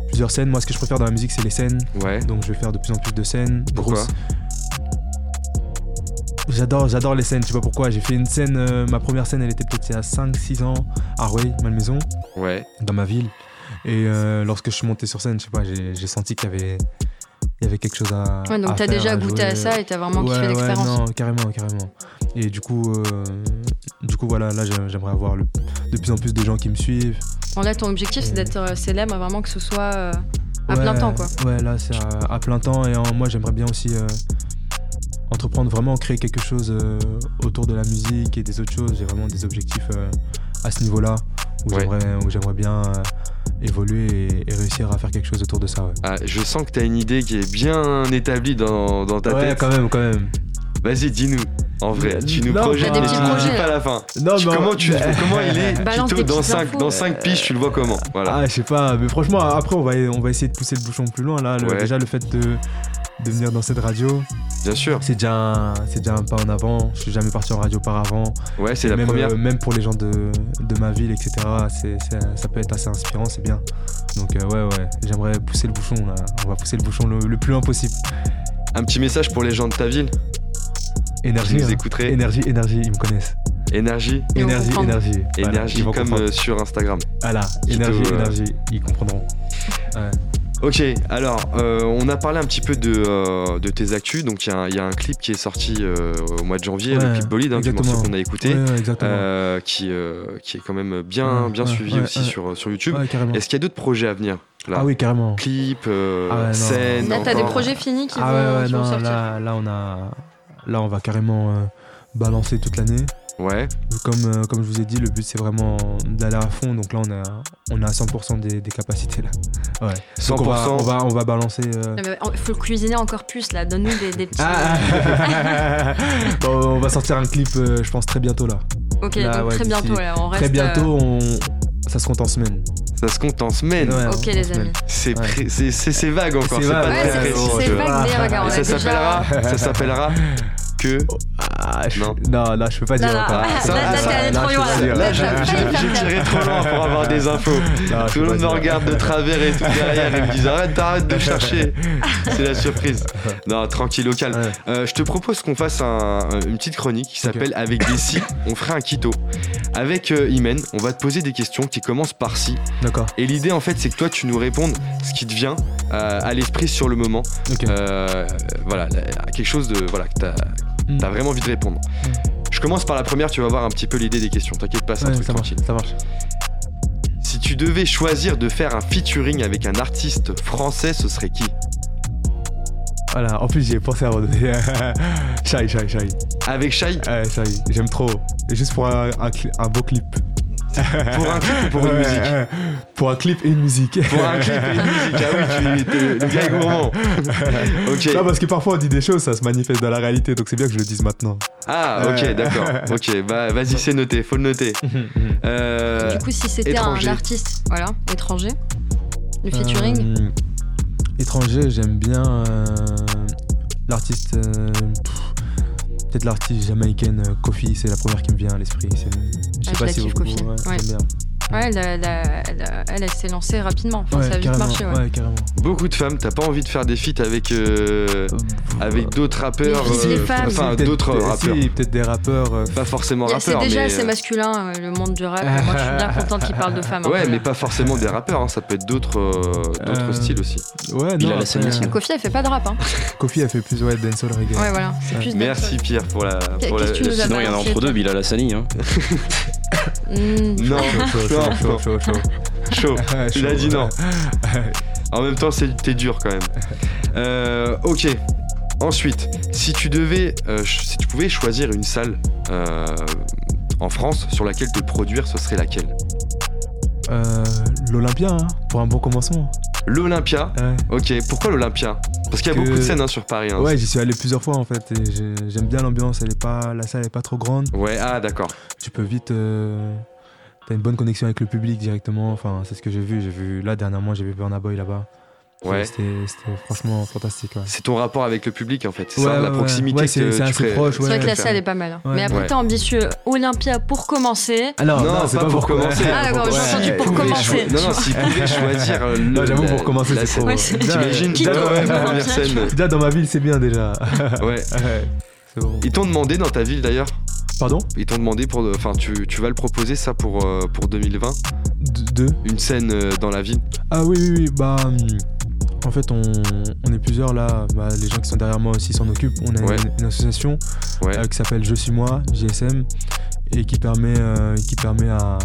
plusieurs scènes. Moi, ce que je préfère dans la musique, c'est les scènes. Ouais. Donc, je vais faire de plus en plus de scènes. Pourquoi grosses. J'adore, j'adore les scènes. Je sais pas pourquoi? J'ai fait une scène. euh, ma première scène, elle était peut-être il y a 5-6 ans à Rueil, Malmaison, Ouais. dans ma ville. Et euh, lorsque je suis monté sur scène, je sais pas, j'ai senti qu'il y avait, il y avait quelque chose à. Ouais, donc à t'as déjà à goûté à ça et t'as vraiment Ouais, kiffé ouais, l'expérience. non, carrément, carrément. Et du coup, euh, du coup voilà, là j'ai- j'aimerais avoir le- de plus en plus de gens qui me suivent. Bon, là, ton objectif, c'est d'être euh, célèbre, vraiment que ce soit euh, à Ouais, plein temps, quoi. Ouais, là c'est à, à plein temps et en- moi j'aimerais bien aussi euh, entreprendre vraiment, créer quelque chose euh, autour de la musique et des autres choses. J'ai vraiment des objectifs euh, à ce niveau-là où Ouais. j'aimerais où j'aimerais bien euh, évoluer et, et réussir à faire quelque chose autour de ça. Ouais, Ah, je sens que t'as une idée qui est bien établie dans, dans ta Ouais, tête. quand même, quand même. Vas-y, dis-nous. En vrai, tu nous Non, projettes, mais petits tu nous dis projets, pas là. la fin. Non, Tu- mais en- comment, tu, [LAUGHS] comment il est [LAUGHS] des dans petites 5 infos. dans cinq piges, tu le vois comment? Voilà. Ah, je sais pas, mais franchement, après, on va, on va essayer de pousser le bouchon plus loin. Là, Le- Ouais. déjà, le fait de, de venir dans cette radio, Bien sûr. c'est déjà, un- c'est déjà un pas en avant. Je suis jamais parti en radio auparavant. Ouais, c'est la même, première. euh, même pour les gens de, de ma ville, etc., c'est, c'est- ça peut être assez inspirant, c'est bien. Donc, euh, ouais, ouais, j'aimerais pousser le bouchon. Là. On va pousser le bouchon le, le plus loin possible. Un petit message pour les gens de ta ville Énergie. qui nous hein. Énergie, énergie, ils me connaissent. Énergie. Ils vont énergie, énergie. Voilà, Énergie ils vont comme euh, sur Instagram. Voilà, énergie, euh, énergie, ils comprendront. Ok, alors euh, on a parlé un petit peu de, euh, de tes actus. Donc il y, a un- il y a un clip qui est sorti euh, au mois de janvier, le Ouais, clip Bolide, hein, morceau qu'on a écouté, Ouais, ouais, exactement. euh, qui, euh, qui est quand même bien, Ouais, bien ouais, suivi ouais, aussi ouais. sur, sur YouTube. ouais, carrément. Est-ce qu'il y a d'autres projets à venir là? Ah oui, carrément. Clip, euh, Ah ouais, scène. Là, t'as des projets finis qui Ah vont, ouais, ouais, qui vont non, sortir. là, là, on a, là, on va carrément euh, balancer toute l'année. Ouais, Comme, euh, comme je vous ai dit, le but c'est vraiment d'aller à fond. Donc là, on a, on a à 100% des, des capacités là. Ouais. Donc 100%. on va, on va, on va balancer. euh, Il Euh, faut cuisiner encore plus, là. Donne-nous des, des petits. Ah, [LAUGHS] Bon, on va sortir un clip, euh, je pense très bientôt là. ok, là, donc ouais, très bientôt, là. On reste, Très bientôt, on, ça se compte en semaine. ça se compte en semaine. Ouais, Ok, les semaine. amis. C'est Ouais. vague encore, C'est vague, c'est vague, regarde, ça s'appellera Ça s'appellera que. Ah, je- Non. non, là, je peux pas Non, dire non, encore. là, ça, là, ça, t'es allé là. Là, J'ai tiré trop loin pour avoir des infos. Tout le monde me regarde de travers et tout derrière et me disent arrête, arrête de chercher. C'est la surprise. Non, tranquille, local. Ouais. Euh, je te propose qu'on fasse un- une petite chronique qui s'appelle Avec des si, on ferait un quito. Avec euh, Imen, on va te poser des questions qui commencent par si. D'accord. Et l'idée en fait, c'est que toi tu nous répondes ce qui te vient euh, à l'esprit sur le moment. Euh, voilà, quelque chose de voilà que t'as Mm. t'as vraiment envie de répondre. Je commence par la première, tu vas voir un petit peu l'idée des questions. T'inquiète pas, c'est un truc ça marche. Ça marche. Si tu devais choisir de faire un featuring avec un artiste français, ce serait qui? Voilà. En plus, j'y ai pensé avant de. Shy, shy, shy. Avec Shai Ouais, shy. J'aime trop. Et juste pour un, un, cli- un beau clip. [LAUGHS] Pour un clip ou pour une Ouais, musique. Pour un clip et une musique. Pour un clip et une musique, ah oui, tu t'es- le gars est gourmand. [LAUGHS] Ok. Non, parce que parfois on dit des choses, ça se manifeste dans la réalité, donc c'est bien que je le dise maintenant. Ah, ok, d'accord. Ok, bah vas-y, c'est noté, faut le noter. [LAUGHS] Euh, Du coup, si c'était un artiste, voilà, étranger, le featuring, Euh, étranger, j'aime bien euh, l'artiste. Peut-être l'artiste jamaïcaine euh, Kofi, c'est la première qui me vient à l'esprit. Je je la kiffe, vous- Kofi. ouais, bien. Ouais, elle, elle, elle, elle, elle s'est lancée rapidement. Enfin, ça a vite marché. Ouais. ouais, carrément. beaucoup de femmes, t'as pas envie de faire des feats avec, euh, avec d'autres rappeurs Mais vise les femmes. Enfin, Peut-être- d'autres rappeurs. Si, peut-être des rappeurs. euh, Pas forcément Il a- C'est rappeurs, déjà mais. assez euh, masculin, euh, le monde du rap. Moi, je suis bien [LAUGHS] contente qu'il parle de femmes. un Ouais, mais pas forcément des rappeurs, hein, ça peut être d'autres euh, d'autres Euh, styles aussi. Ouais, non, euh, Kofi, elle fait pas de rap. Hein. Kofi a fait plus ouais, dancehall reggae. Ouais, voilà. Plus Merci. Pierre pour la. Pour la... Sinon, il y en a entre deux, toi Bilal Hassani. Hein. [LAUGHS] Non, Chaud, chaud, chaud, chaud, chaud, [LAUGHS] chaud. Il a dit non. En même temps, c'est- t'es dur quand même. Euh, ok. Ensuite, si tu devais, euh, si tu pouvais choisir une salle euh, en France sur laquelle te produire, ce serait laquelle? Euh, L'Olympia, hein, pour un bon commencement. L'Olympia? Ouais. Ok. Pourquoi l'Olympia? Parce qu'il y a beaucoup de scènes hein, sur Paris. hein. Ouais, j'y suis allé plusieurs fois en fait et j'ai- j'aime bien l'ambiance. Elle est pas, la salle est pas trop grande. Ouais. Ah, d'accord. Tu peux vite. euh, T'as une bonne connexion avec le public directement. Enfin, c'est ce que j'ai vu. J'ai vu là dernièrement, j'ai vu Burna Boy là-bas. Ouais. C'était franchement fantastique. Ouais. C'est ton rapport avec le public en fait. C'est Ouais, ça, ouais, la proximité Ouais, que c'est- tu c'est assez ferais- proche, C'est vrai ouais. que la salle est pas mal. hein. Ouais. Mais après, Ouais. t'es ambitieux. Olympia pour commencer. Alors, Non, c'est pas pour commencer. Ah, d'accord, j'ai entendu pour commencer. Non, non, s'il pouvait [LAUGHS] choisir. euh, Non, j'avoue, la- pour commencer, la c'est scène. trop. T'imagines déjà, dans ma ville, c'est bien déjà. [LAUGHS] Ouais. [LAUGHS] Ils t'ont demandé dans ta ville d'ailleurs Pardon? Ils t'ont demandé pour. Enfin, tu, tu vas le proposer ça pour, euh, pour 2020 Deux Une scène euh, dans la ville Ah oui, oui, oui. Bah, hum, en fait, on, on est plusieurs là. Bah, les gens qui sont derrière moi aussi s'en occupent. On a Ouais. une, une association Ouais. euh, qui s'appelle Je suis moi, JSM, et qui permet, euh, qui permet à,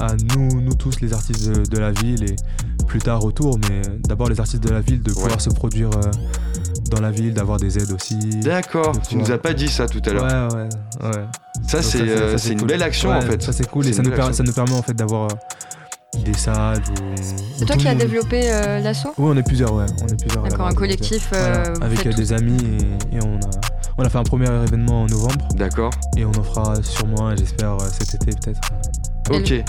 à nous, nous tous, les artistes de, de la ville, et plus tard autour, mais d'abord les artistes de la ville, de pouvoir se produire euh, dans la ville, d'avoir des aides aussi. D'accord, tu nous as pas dit ça tout à Ouais, l'heure. ouais, ouais. Ça, c'est ça, c'est une belle action Ouais, en fait. Ça c'est cool et ça une nous, ça permet en fait d'avoir des salles. C'est toi qui as développé euh, l'assaut? Oui, on est plusieurs, ouais. On est plusieurs. D'accord, un collectif. Euh, avec euh, des amis et, et on, a, on a fait un premier événement en novembre D'accord. et on en fera sûrement, j'espère, euh, cet été peut-être.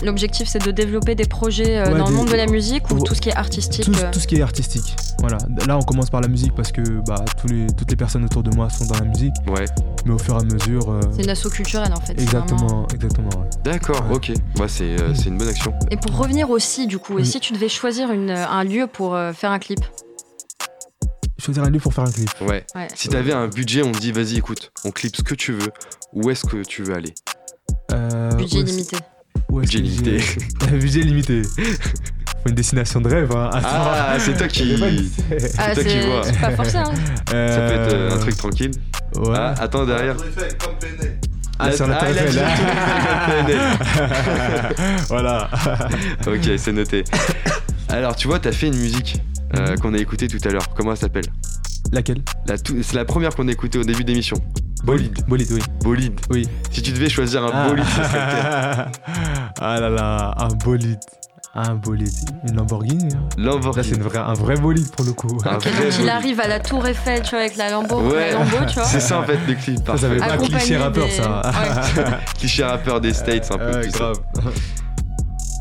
L'objectif, c'est de développer des projets euh, Ouais, dans le monde de la musique ou tout ce qui est artistique Tout, euh, tout ce qui est artistique. Voilà. Là, on commence par la musique parce que bah, tous les, toutes les personnes autour de moi sont dans la musique, Ouais. mais au fur et à mesure. euh, C'est une asso culturelle en fait. vraiment- exactement, exactement. ouais. D'accord, Ouais. ok. Bah, c'est euh, c'est une bonne action. Et pour revenir aussi, du coup, et si tu devais choisir une, un lieu pour euh, faire un clip? Choisir un lieu pour faire un clip. Ouais. Ouais. Si t'avais un budget, on te dit vas-y, écoute, on clip ce que tu veux. Où est-ce que tu veux aller? Euh, Budget où Budget limité. [LAUGHS] budget limité. Faut une destination de rêve. Hein. Attends. Ah, c'est toi qui. Ah, toi qui c'est vois. c'est pas forcé, hein. Ça peut être euh, un truc tranquille. Ouais. Ah, attends derrière. Ah, c'est en Ah, il a dit Tour [LAUGHS] Eiffel. [LAUGHS] voilà. Ok, c'est noté. Alors, tu vois, t'as fait une musique euh, qu'on a écoutée tout à l'heure. Comment elle s'appelle? Laquelle La tout- C'est la première qu'on a écoutée au début d'émission. Bolide. Bolide, oui. Bolide. Oui. Si tu devais choisir un bolide, ce serait lequel [LAUGHS] ah là là, un bolide. Un bolide. Une Lamborghini. hein. Là, Lamborghini. c'est une vraie- un vrai bolide pour le coup. Un vrai il bolide. arrive à la Tour Eiffel, tu vois, avec la Lambo, Ouais. la Lambo tu vois. C'est ça en fait le clip. Ça, ça fait pas cliché rappeur, des- ça. [LAUGHS] Cliché rappeur des States, un peu Ouais, tout ça. grave. [LAUGHS]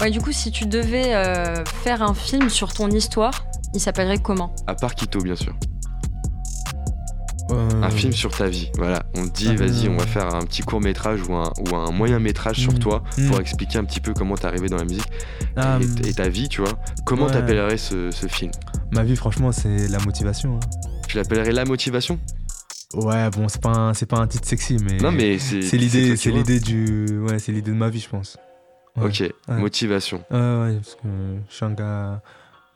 Ouais, du coup, si tu devais euh, faire un film sur ton histoire, il s'appellerait comment? À part Quito, bien sûr. Euh, Un film sur ta vie, voilà. On te dit, Ah. vas-y, on va faire un petit court métrage ou un, ou un moyen métrage sur Mm. toi Mm. pour expliquer un petit peu comment t'es arrivé dans la musique ah, et, et ta vie, tu vois. Comment ouais. t'appellerais ce, ce film? Ma vie, franchement, c'est la motivation. hein. Tu l'appellerais La Motivation? Ouais, bon, c'est pas, un- c'est pas un titre sexy, mais. Non, mais c'est. C'est l'idée, c'est l'idée du. Ouais, c'est l'idée de ma vie, je pense. Ouais. Ok, motivation. Ouais, ouais, parce que je suis un gars.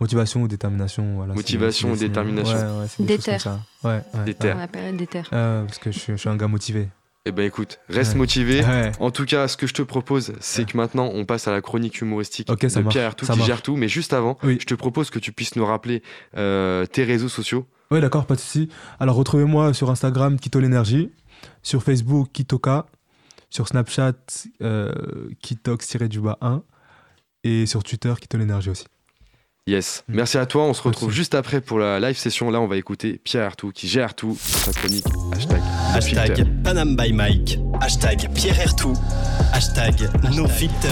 Motivation ou détermination, voilà. Motivation ou détermination. Ouais, ouais, des Déter. ça. Ouais. On appelle. Ouais, parce que je suis, je suis un gars motivé. Eh ben écoute, reste Ouais. motivé. Ouais. En tout cas, ce que je te propose, c'est Ouais. que maintenant on passe à la chronique humoristique Ok, ça de Pierre Artout ça qui marche. gère tout. Mais juste avant, Oui. je te propose que tu puisses nous rappeler euh, tes réseaux sociaux. Ouais, d'accord, pas de souci. Alors, retrouvez-moi sur Instagram, Kito l'énergie, sur Facebook, Kitoka, sur Snapchat, euh, Kitox-du-bas 1, et sur Twitter, Kito l'énergie aussi. Yes. Mm. Merci à toi. On se retrouve Merci. juste après pour la live session. Là, on va écouter Pierre Artout qui gère tout sa chronique. Hashtag. no. Hashtag Panam by Mike. Hashtag Pierre Ertou. Hashtag No Filter.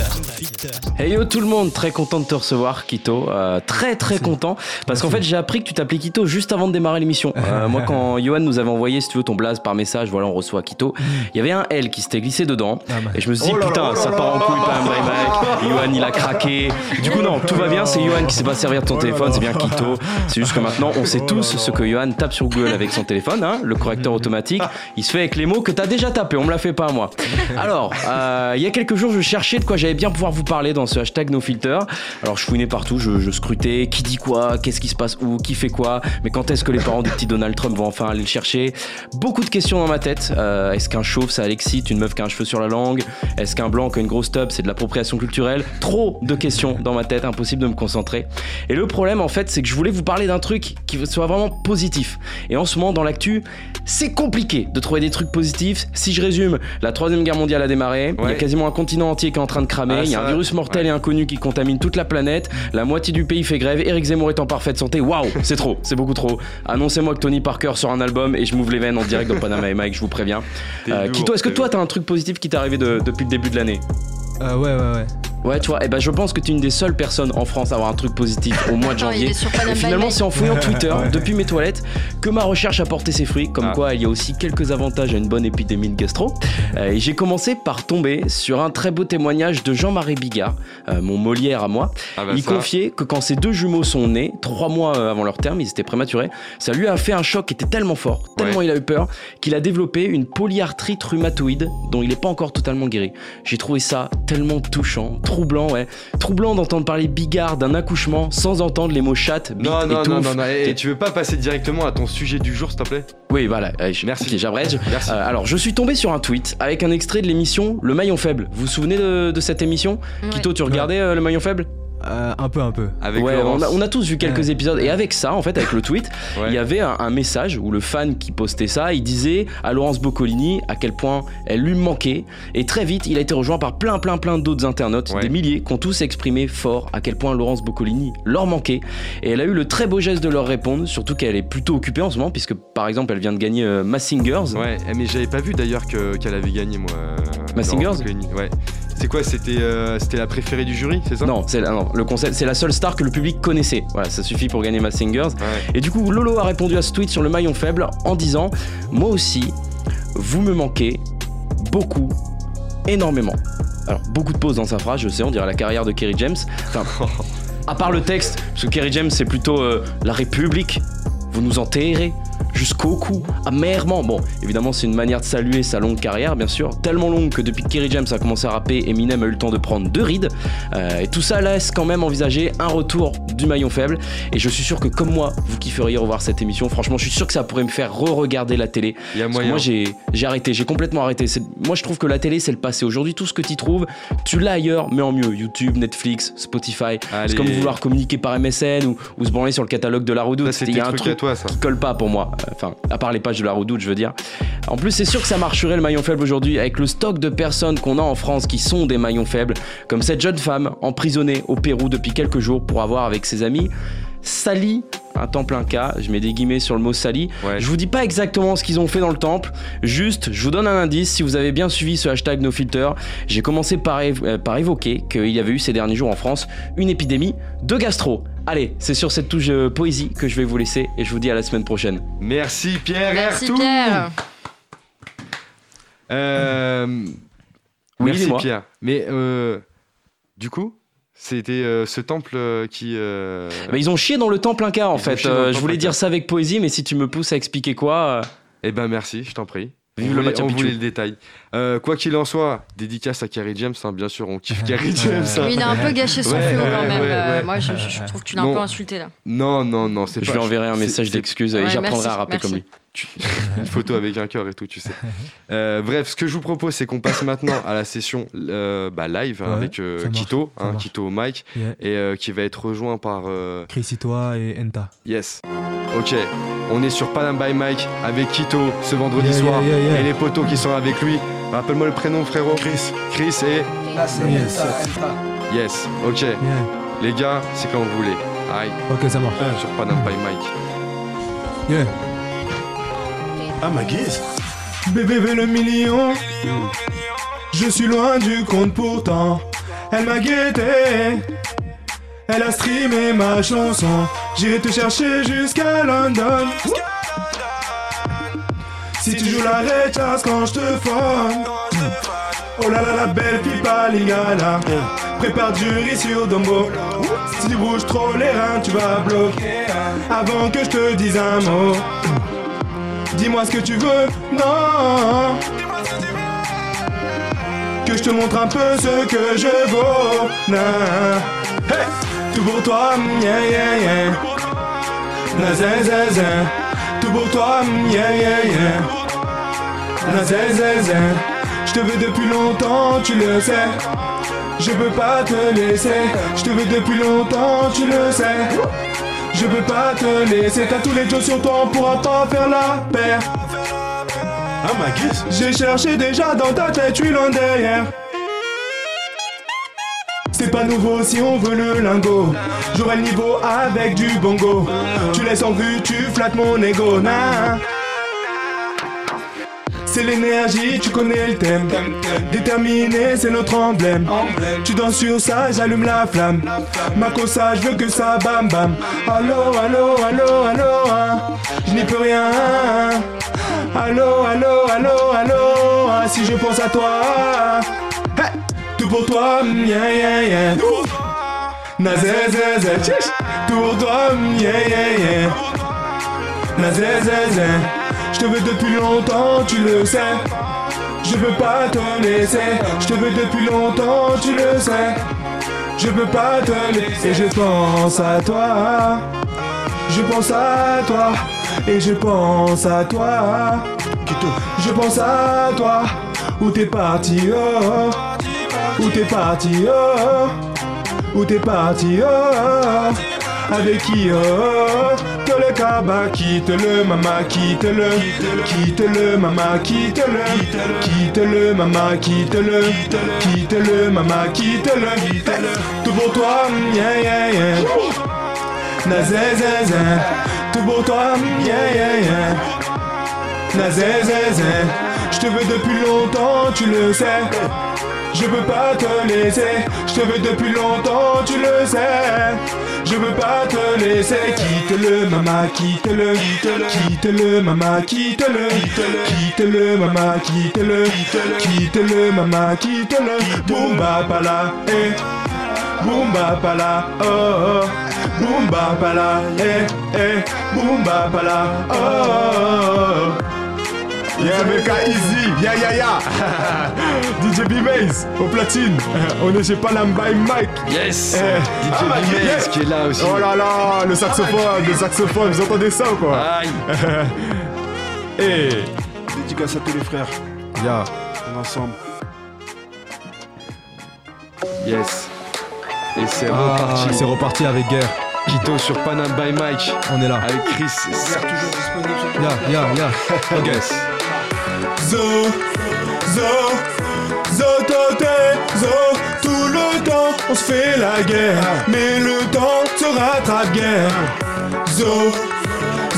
Hey yo tout le monde, très content de te recevoir Kito, Euh, très très Merci. content parce qu'en fait j'ai appris que tu t'appelais Kito juste avant de démarrer l'émission. Euh, [LAUGHS] moi quand Johan nous avait envoyé si tu veux ton blaze par message, voilà on reçoit Kito, il y avait un L qui s'était glissé dedans Ah, bah. et je me suis dit Oh putain oh là ça là part en couille pas un bye bye, Johan il a craqué. Du coup non tout va bien, c'est Johan qui sait pas servir de ton Oh téléphone, c'est bien Kito. C'est juste que maintenant on sait Oh tous ce que Johan tape sur Google avec son téléphone, hein, le correcteur automatique, il se fait avec les mots que t'as déjà tapé, on me l'a fait pas à moi. Alors, euh, il y a quelques jours, je cherchais de quoi j'allais bien pouvoir vous parler dans ce hashtag NoFilter. Alors, je fouinais partout, je, je scrutais qui dit quoi, qu'est-ce qui se passe où, qui fait quoi, mais quand est-ce que les parents du petit Donald Trump vont enfin aller le chercher? Beaucoup de questions dans ma tête. Euh, est-ce qu'un chauve, ça l'excite Une meuf qui a un cheveu sur la langue? Est-ce qu'un blanc qui a une grosse tub, c'est de l'appropriation culturelle? Trop de questions dans ma tête, impossible de me concentrer. Et le problème, en fait, c'est que je voulais vous parler d'un truc qui soit vraiment positif. Et en ce moment, dans l'actu, c'est compliqué de trouver des trucs positifs. Si je résume, la troisième guerre mondiale a démarré. Il y a quasiment un continent entier qui est en train de cramer. Ah, Il y a un virus mortel ouais. et inconnu qui contamine toute la planète. La moitié du pays fait grève. Eric Zemmour est en parfaite santé. Waouh, [LAUGHS] c'est trop, c'est beaucoup trop. Annoncez-moi que Tony Parker sort un album et je m'ouvre les veines en direct dans Panama et Mike, je vous préviens. Euh, Kito, est-ce que toi t'as un truc positif qui t'est arrivé de- depuis le début de l'année? Euh, ouais, ouais, ouais. Ouais, tu vois, et ben je pense que tu es une des seules personnes en France à avoir un truc positif au mois de [LAUGHS] janvier. est sur Panam Et finalement, c'est en fouillant Twitter, Ouais. depuis mes toilettes, que ma recherche a porté ses fruits. Comme Ah. quoi, il y a aussi quelques avantages à une bonne épidémie de gastro. Euh, et j'ai commencé par tomber sur un très beau témoignage de Jean-Marie Bigard, euh, mon Molière à moi. Ah bah il ça. confiait que quand ses deux jumeaux sont nés, trois mois euh, avant leur terme, ils étaient prématurés, ça lui a fait un choc qui était tellement fort, tellement il a eu peur, qu'il a développé une polyarthrite rhumatoïde dont il n'est pas encore totalement guéri. J'ai trouvé ça tellement touchant, troublant, ouais. Troublant d'entendre parler Bigard d'un accouchement sans entendre les mots chatte, bite Non, et non, non, non, non. Et Et- tu veux pas passer directement à ton sujet du jour, s'il te plaît? Oui, voilà. euh, je- Merci. Ok, j'abrège. Merci. Euh, alors, je suis tombé sur un tweet avec un extrait de l'émission Le Maillon Faible. Vous vous souvenez de, de cette émission? Ouais. Kito, tu regardais euh, Le Maillon Faible? Euh, un peu, un peu. Avec Ouais, on a, on a tous vu quelques Ouais. épisodes. Et avec ça, en fait, avec le tweet, [LAUGHS] Ouais. il y avait un, un message où le fan qui postait ça, il disait à Laurence Boccolini à quel point elle lui manquait. Et très vite, il a été rejoint par plein, plein, plein d'autres internautes, Ouais. des milliers, qui ont tous exprimé fort à quel point Laurence Boccolini leur manquait. Et elle a eu le très beau geste de leur répondre, surtout qu'elle est plutôt occupée en ce moment, puisque par exemple, elle vient de gagner euh, Mass Singers. Ouais, eh, mais j'avais pas vu d'ailleurs que- qu'elle avait gagné, moi. euh, Mass Laurence Singers Boccolini. Ouais. C'est quoi C'était euh, c'était la préférée du jury, c'est ça? Non, c'est non, le concept, c'est la seule star que le public connaissait. Voilà, ça suffit pour gagner Mass Singers. Ouais. Et du coup, Lolo a répondu à ce tweet sur le maillon faible en disant Moi aussi, vous me manquez beaucoup, énormément. Alors, beaucoup de pauses dans sa phrase, je sais, on dirait la carrière de Kerry James. Enfin, [LAUGHS] à part le texte, parce que Kerry James, c'est plutôt euh, La République, vous nous enterrez jusqu'au cou, amèrement. Bon, évidemment, c'est une manière de saluer sa longue carrière, bien sûr. Tellement longue que depuis que Kerry James a commencé à rapper, Eminem a eu le temps de prendre deux rides. Euh, et tout ça laisse quand même envisager un retour du maillon faible. Et je suis sûr que, comme moi, vous kifferiez revoir cette émission. Franchement, je suis sûr que ça pourrait me faire re-regarder la télé. Y a moyen. moi j'ai arrêté, j'ai complètement arrêté. Moi je trouve que la télé c'est le passé. Aujourd'hui tout ce que tu trouves, tu l'as ailleurs mais en mieux. YouTube, Netflix, Spotify. C'est comme vouloir communiquer par MSN ou, ou se branler sur le catalogue de la Redoute. Il y a un trucs à truc toi, ça. qui colle pas pour moi. Enfin, à part les pages de la Redoute, je veux dire. En plus, c'est sûr que ça marcherait le maillon faible aujourd'hui avec le stock de personnes qu'on a en France qui sont des maillons faibles, comme cette jeune femme emprisonnée au Pérou depuis quelques jours pour avoir avec ses amis sali un temple inca. Je mets des guillemets sur le mot sali. Ouais. Je vous dis pas exactement ce qu'ils ont fait dans le temple, juste je vous donne un indice. Si vous avez bien suivi ce hashtag NoFilter, j'ai commencé par, év- euh, par évoquer qu'il y avait eu ces derniers jours en France une épidémie de gastro. Allez, c'est sur cette touche de poésie que je vais vous laisser et je vous dis à la semaine prochaine. Merci Pierre Merci. Pierre. Euh, Oui, merci. Pierre. Mais euh, du coup, c'était euh, ce temple euh, qui. euh, Bah, ils ont chié dans le temple Inca en Ils fait. le Euh, je voulais dire ça avec poésie, mais si tu me pousses à expliquer quoi. Eh ben merci, je t'en prie. Vive on le voulait, Machu on voulait le détail. Euh, quoi qu'il en soit, dédicace à Carrie James, hein, bien sûr, on kiffe [LAUGHS] Carrie James. hein. Oui, il a un peu gâché son Ouais, flow ouais, quand même. ouais, euh. Moi, je, je- je trouve que tu l'as un peu insulté là. Non, non, non, c'est Je pas. lui enverrai un message d'excuse et j'apprendrai à rapper merci. comme lui. [LAUGHS] Une photo avec un cœur et tout, tu sais. [LAUGHS] Euh, bref, ce que je vous propose, c'est qu'on passe maintenant à la session euh, bah, live hein, Ouais, avec euh, Kito, hein. Kito au mic, Yeah. et euh, qui va être rejoint par. euh, Chris toi et Enta. Yes. Ok, on est sur Panam by Mike avec Kito ce vendredi Yeah, soir yeah, yeah, yeah. et les potos qui sont avec lui. Rappelle-moi le prénom, frérot. Chris. Chris et. Yes. Yes. Ok, Yeah. les gars, c'est quand vous voulez. Aïe, Ok, ça marche. sur Panam by Mike. Yeah. Ah ma guise Bébé veut le million Je suis loin du compte pourtant Elle m'a guetté Elle a streamé ma chanson J'irai te chercher jusqu'à London Si tu joues la recharge quand je te phone Oh là là la belle pipa lingala Prépare du riz sur Dombo. Si tu bouges trop les reins tu vas bloquer. Avant que je te dise un mot. Dis-moi ce que tu veux, non. Que je te montre un peu ce que je vaux, Hey. Tout pour toi, yeah yeah yeah Tout pour toi, yeah yeah yeah. Je te veux depuis longtemps, tu le sais. Je peux pas te laisser. Je te veux depuis longtemps, tu le sais. Je peux pas te laisser, t'as tous les jeux sur toi, on pourra pas faire la paire. Ah ma J'ai cherché déjà dans ta tête, tu loin derrière. Pas nouveau si on veut le lingot. J'aurai le niveau avec du bongo. Tu laisses en vue, tu flattes mon ego. C'est l'énergie, tu connais le thème. Déterminé, c'est notre emblème. Tu danses sur ça, j'allume la flamme. Ma cosa, je veux que ça bam bam. Allô, allô, allô, allô, hein. je n'y peux rien. Allô, allô, allô, allô, hein. si je pense à toi. Tout pour toi, yeah, yeah, yeah. Tout pour toi, yeah, yeah, yeah. Je te veux depuis longtemps, tu le sais. Je veux pas te laisser. Je te veux depuis longtemps, tu le sais. Je veux pas te laisser. Et je pense à toi. Je pense à toi. Et je pense à toi. Je pense à toi. Où t'es parti, oh. Où t'es parti, oh? Où t'es parti, oh? Avec qui, oh? Que le cabas, quitte le maman, quitte le. Quitte le maman, quitte le. Quitte le maman, quitte le. Quitte le maman, quitte le. Tout pour toi, yeah, yeah, yeah. Na. Tout pour toi, yeah, yeah, yeah. Na zé. Je te veux depuis longtemps, tu le sais. Je veux pas te laisser. Je te veux depuis longtemps, tu le sais. Je veux pas te laisser. Quitte le maman, quitte le. Quitte le maman, quitte le. Quitte le maman, quitte le. Quitte le maman, quitte le. Boomba pala, eh. Oh oh. Boomba pala, eh eh. Pala, oh oh. Yeah, Meka Easy, yeah, yeah, yeah. DJ B-Maze, au platine. On est chez Panam by Mike. Yes Eh, DJ ah, bah, yeah. qui est là aussi. Oh là là, le saxophone, le saxophone, vous entendez ça ou quoi Aïe [LAUGHS] Eh, Dédicace à tous les frères, yeah. on est ensemble. Yes Et c'est Ah, reparti. c'est reparti avec guerre. Kito sur Panam by Mike On est là. avec Chris. toujours disponible sur Ya, ya, ya. Ok. [LAUGHS] Yes. Zo, zo, zo, toté, zo, tout le temps on se fait la guerre, mais le temps se rattrape guerre. Zo,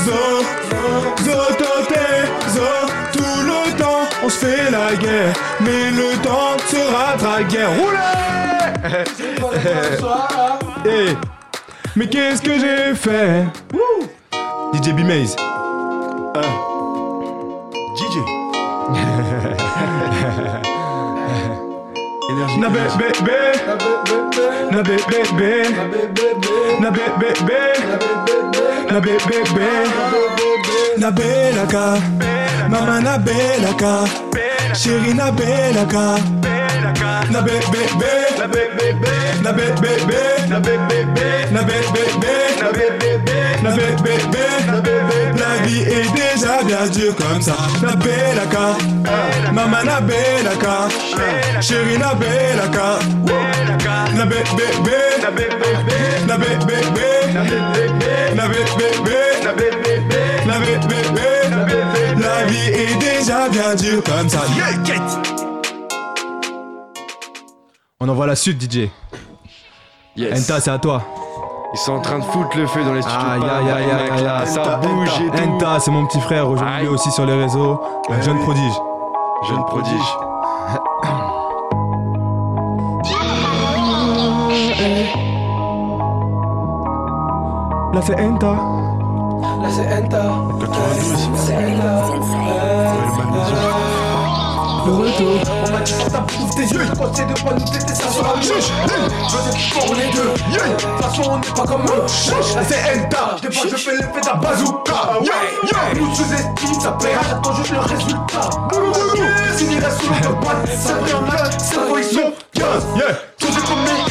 zo, zo, toté, zo, tout le temps on se fait la guerre, mais le temps se rattrape guerre. Roulez! [LAUGHS] Eh, Mais qu'est-ce que j'ai fait? DJ. DJ. Na bé bé bé Na bébé, na bébé, na bébé, na bébé, na belaka, mama na belaka, chérie na belaka, na bébé, na bébé, na bébé, na bébé, na be be be. na be be be. vie est déjà bien dure comme ça. La belaka, maman la belaka, chérie la belaka, la bébé, la bébé, la bébé, la bébé, la bébé, la bébé, la bébé, la vie est déjà bien dure comme ça. On envoie la suite, DJ. Yes. Enta, c'est à toi. Ils sont en train de foutre le feu dans les studios. Aïe, Pas aïe, aïe, aïe. Ça Enta, bouge et tout. Enta c'est mon petit frère Aïe. aussi sur les réseaux Un jeune prodige Jeune prodige. [COUGHS] Là c'est Enta Là c'est Enta. 92. C'est Oh, on m'a dit quand ta bouffe tes yeux, quand t'es de bonne nous ça sera le juge. Je veux des pour les deux, de toute façon on n'est pas comme eux. C'est Enda, je pas, je fais l'effet d'un bazooka. Nous sous-estime, ça plaira, j'attends juste le résultat. S'il irait sous le balle, ça brille en match, c'est la coalition 15. Tout est commis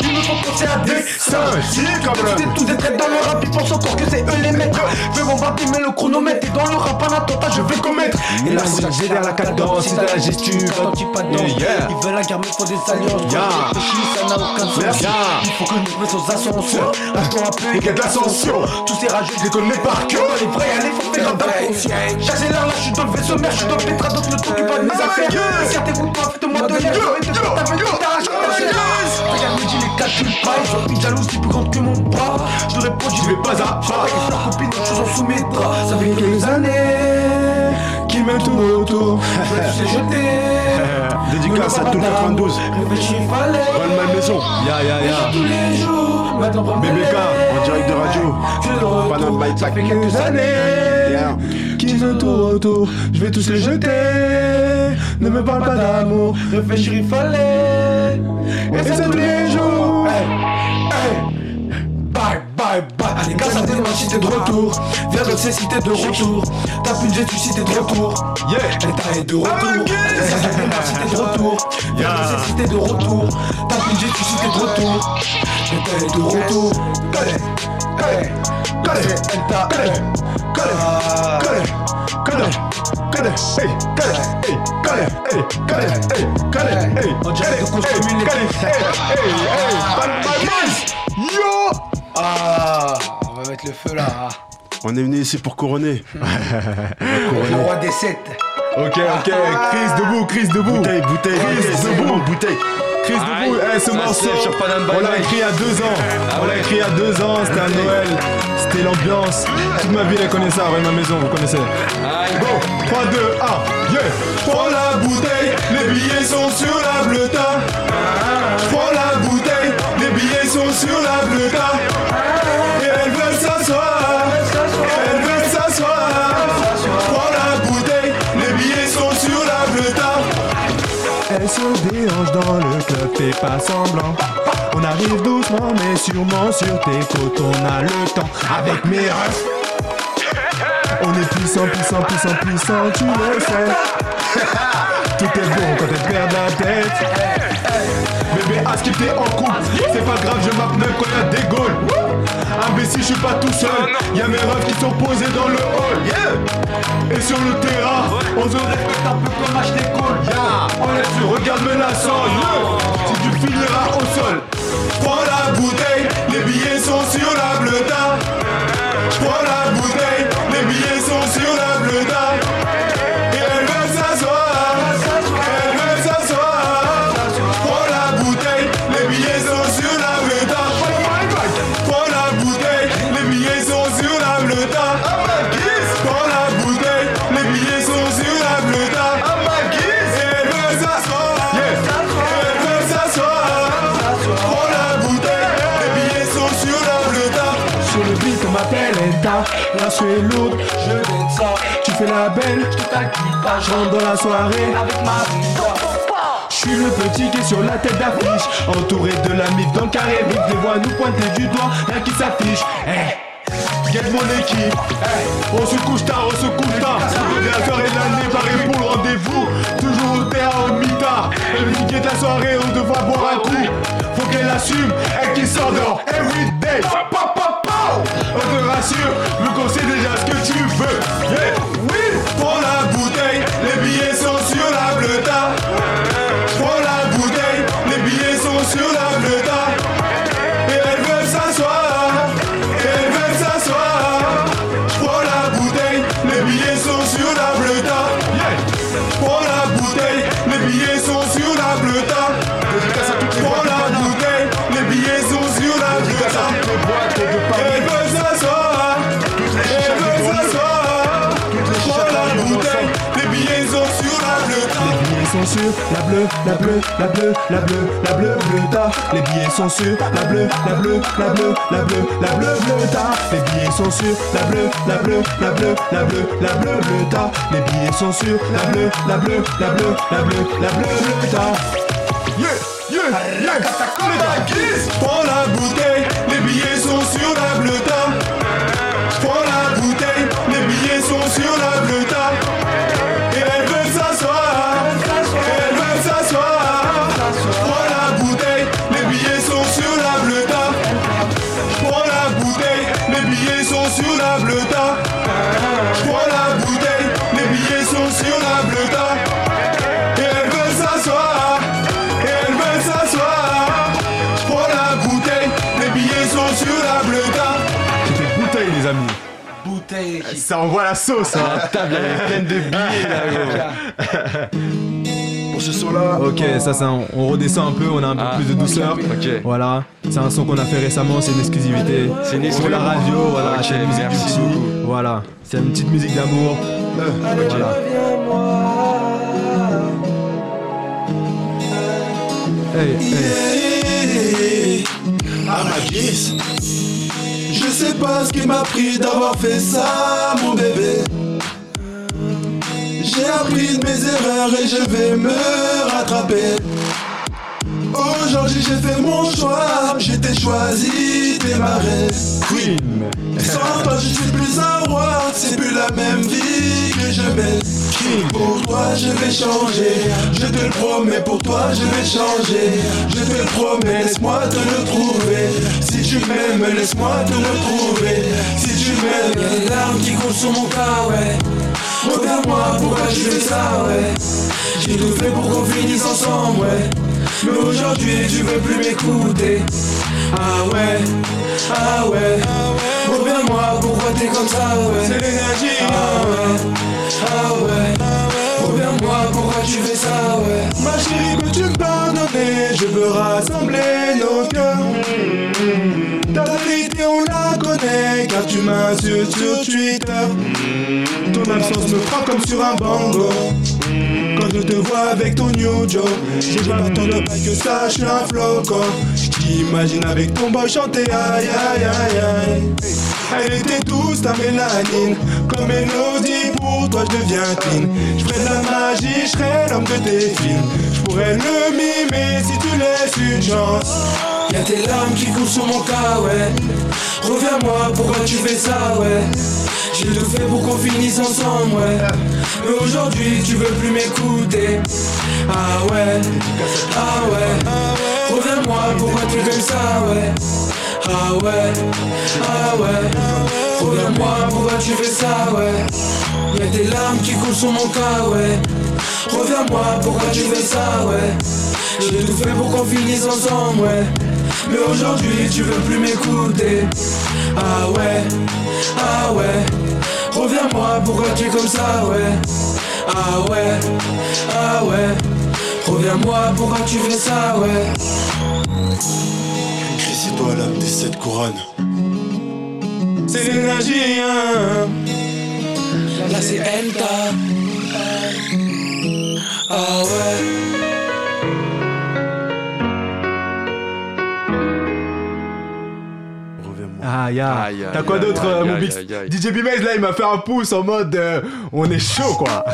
ils me font penser à des singes. Si, comme Tous des- tous des traits dans le rap, ils pensent encore que c'est eux les maîtres. Je vais m'embarquer, mais le chronomètre est dans le rap, un attentat, je vais commettre. Et là, c'est génère la cadence, c'est la gestu, quand tu pas. Ils veulent la guerre, mais faut des alliances. Ça n'a aucun sens. Il faut que nous mettons aux ascenseurs. Attends un peu, il y a de l'ascension. Tous ces rageux, je les connais par cœur. Les vrais, allez, faut faire un. J'accélère là, je suis dans le vaisseau mère, je suis dans le pétra, donc ne t'occupe pas de mes affaires. T'écoutes pas, fais-moi de l'air, je vais te faire ta calculs pas, ils ont une jalousie plus grande que mon bras. Je lui réponds, j'y vais pas à pas. Leur copine, autre chose en sous mes draps. Ça fait quelques années Qui me tourne autour je [LAUGHS] les jeter. Dédicace à tout le 92. Réfléchis, fallait. Bonne Malmaison. Ya ya ya Tous les jours, maintenant BBK en direct de radio. Je le retourne. Panam by Ça fait quelques années. Qui me tourne autour Je vais tous les jeter Ne me parle pas d'amour Réfléchir, il fallait. Et c'est tous les Allez, casse à tes machines, t'es de retour. Viens dans ces cités de retour. Tape une Jésus, t'es de retour. Yeah, t'as de retour. T'es de retour. Viens dans ces cités de retour. Tape une Jésus, t'es de retour. T'es de retour. Hey, hey, ta, hey, hey, hey, hey, hey, hey, ah, on va mettre le feu là. On est venu ici pour couronner. [LAUGHS] Le roi des sept. Ok, ok, Chris debout, Chris debout Bouteille, bouteille, Chris debout. bon, bouteille. Chris Aïe, debout, eh, ce morceau, on l'a écrit il y a deux ans. Ah on l'a ouais. écrit il y a deux ans, c'était à Noël, c'était l'ambiance. Toute ma vie, elle connaît ça, Rue ma maison, vous connaissez. Aïe. Bon, 3, 2, 1, yeah Prends la bouteille, les billets sont sur la bleuta. Prends la bouteille, les billets sont sur la bleuta. Elle se déhanche dans le club, fais pas semblant. On arrive doucement mais sûrement sur tes côtes, on a le temps. Avec mes refs, on est puissant, puissant, puissant, puissant, tu le sais. Tout est bon quand elle perd la tête. Bébé, à ce t'es en couple, c'est pas grave, je m'appelle même quand y'a des goals. Imbécile, je suis pas tout seul, y'a mes refs qui sont posés dans le hall. Yeah. Et sur le terrain, on se respecte un peu comme H d'école. Yeah. On laisse le regard menaçant. Yeah. Si tu finiras au sol, prends la bouteille, les billets sont sur la bleuta. Prends la bouteille, les billets sont sur la bleuta. La est lourde, je vais. Tu fais la belle, je te calcule pas. Je rentre dans la soirée avec ma Je suis le petit qui est sur la tête d'affiche. Entouré de la mif dans le carré. Vite Les voix nous pointer du doigt, rien qui s'affiche. Eh, Get mon équipe. Eh, On se couche tard, on se couche tard. La soirée de l'année, pareil pour le rendez-vous. Toujours au terre, au mitard Le de la soirée, on devra boire un coup. Faut qu'elle assume, elle qui sort dehors. Everyday Pa, pa, pa, pa. On te rassure, qu'on sait déjà ce que tu veux sur la bleue, la bleue, la bleue, la bleue, la bleue, bleuta Les billets sont sur la bleue, la bleue, la bleue, la bleue, la bleue, bleuta Les billets sont sur la bleue, la bleue, la bleue, la bleue, la bleue, bleuta Les billets sont sur la bleue, la bleue, la bleue, la bleue, la bleue, bleuta Yeah, yeah, yeah, Prends la bouteille, Bouteille. Ça envoie la sauce hein. La table elle est pleine de billets là gros. Pour ce son-là, Ok, ça, ça, on, on redescend un peu, on a un peu Ah, plus de douceur. Ok. Voilà, c'est un son qu'on a fait récemment, c'est une exclusivité. C'est une Pour exclu. la radio, voilà, Ok, c'est une musique merci du petit. Voilà, c'est une petite musique d'amour. Voilà. Hey, hey. à ma guise. Sais pas ce qui m'a pris d'avoir fait ça, mon bébé. J'ai appris de mes erreurs et je vais me rattraper. Aujourd'hui j'ai fait mon choix, j'ai t'ai choisi, t'es ma reine. Queen Sans toi je suis plus un roi, c'est plus la même vie que je mène. Pour toi je vais changer, je te le promets, pour toi je vais changer. Je te le promets, laisse-moi te le trouver. Si tu m'aimes, laisse-moi te le trouver. Si tu m'aimes, Y'a des larmes qui coulent sur mon corps, ouais. Regarde-moi, pourquoi tu fais ça, ouais. J'ai tout fait pour qu'on finisse ensemble, ouais. Mais aujourd'hui, tu veux plus m'écouter. Ah ouais, ah ouais. Reviens-moi, pourquoi t'es comme ça, ouais. C'est l'énergie Ah ouais, ah ouais. Reviens-moi, pourquoi tu fais ça, ouais. Ma chérie, peux-tu me pardonner Je veux rassembler nos cœurs. Ta vérité, on la connaît Car tu m'insultes sur Twitter. Ton absence me prend comme sur un bango Quand je te vois avec ton New Joe J'ai pas tant de pas que ça, je suis un flocon. Je t'imagine avec ton boy chanter aïe aïe aïe aïe. Elle était douce ta mélanine Comme mélodie pour toi je deviens clean Je la magie, je l'homme de tes films pourrais le mimer si tu laisses une chance Y'a tes larmes qui coulent sur mon cas, ouais. Reviens-moi, pourquoi tu fais ça, ouais? J'ai tout fait pour qu'on finisse ensemble, ouais. Mais aujourd'hui, tu veux plus m'écouter. Ah ouais, ah ouais. Reviens-moi, pourquoi tu fais ça, ouais? Ah ouais, ah ouais. Reviens-moi, pourquoi tu fais ça, ouais? Y'a tes larmes qui coulent sur mon cas, ouais. Reviens-moi, pourquoi tu fais ça, ouais. J'ai tout fait pour qu'on finisse ensemble, ouais. Mais aujourd'hui, tu veux plus m'écouter. Ah ouais, ah ouais. Reviens-moi, pourquoi tu es comme ça, ouais. Ah ouais, ah ouais. Reviens-moi, pourquoi tu fais ça, ouais. Chrissy toi l'âme des sept couronnes. C'est l'énergie hein Là, c'est Enta. Ah ouais. Ah, ya. Aïe, aïe, T'as quoi aïe, d'autre, aïe, euh, mon aïe, aïe, aïe. DJ Bimez, là, il m'a fait un pouce en mode euh, on est chaud, quoi.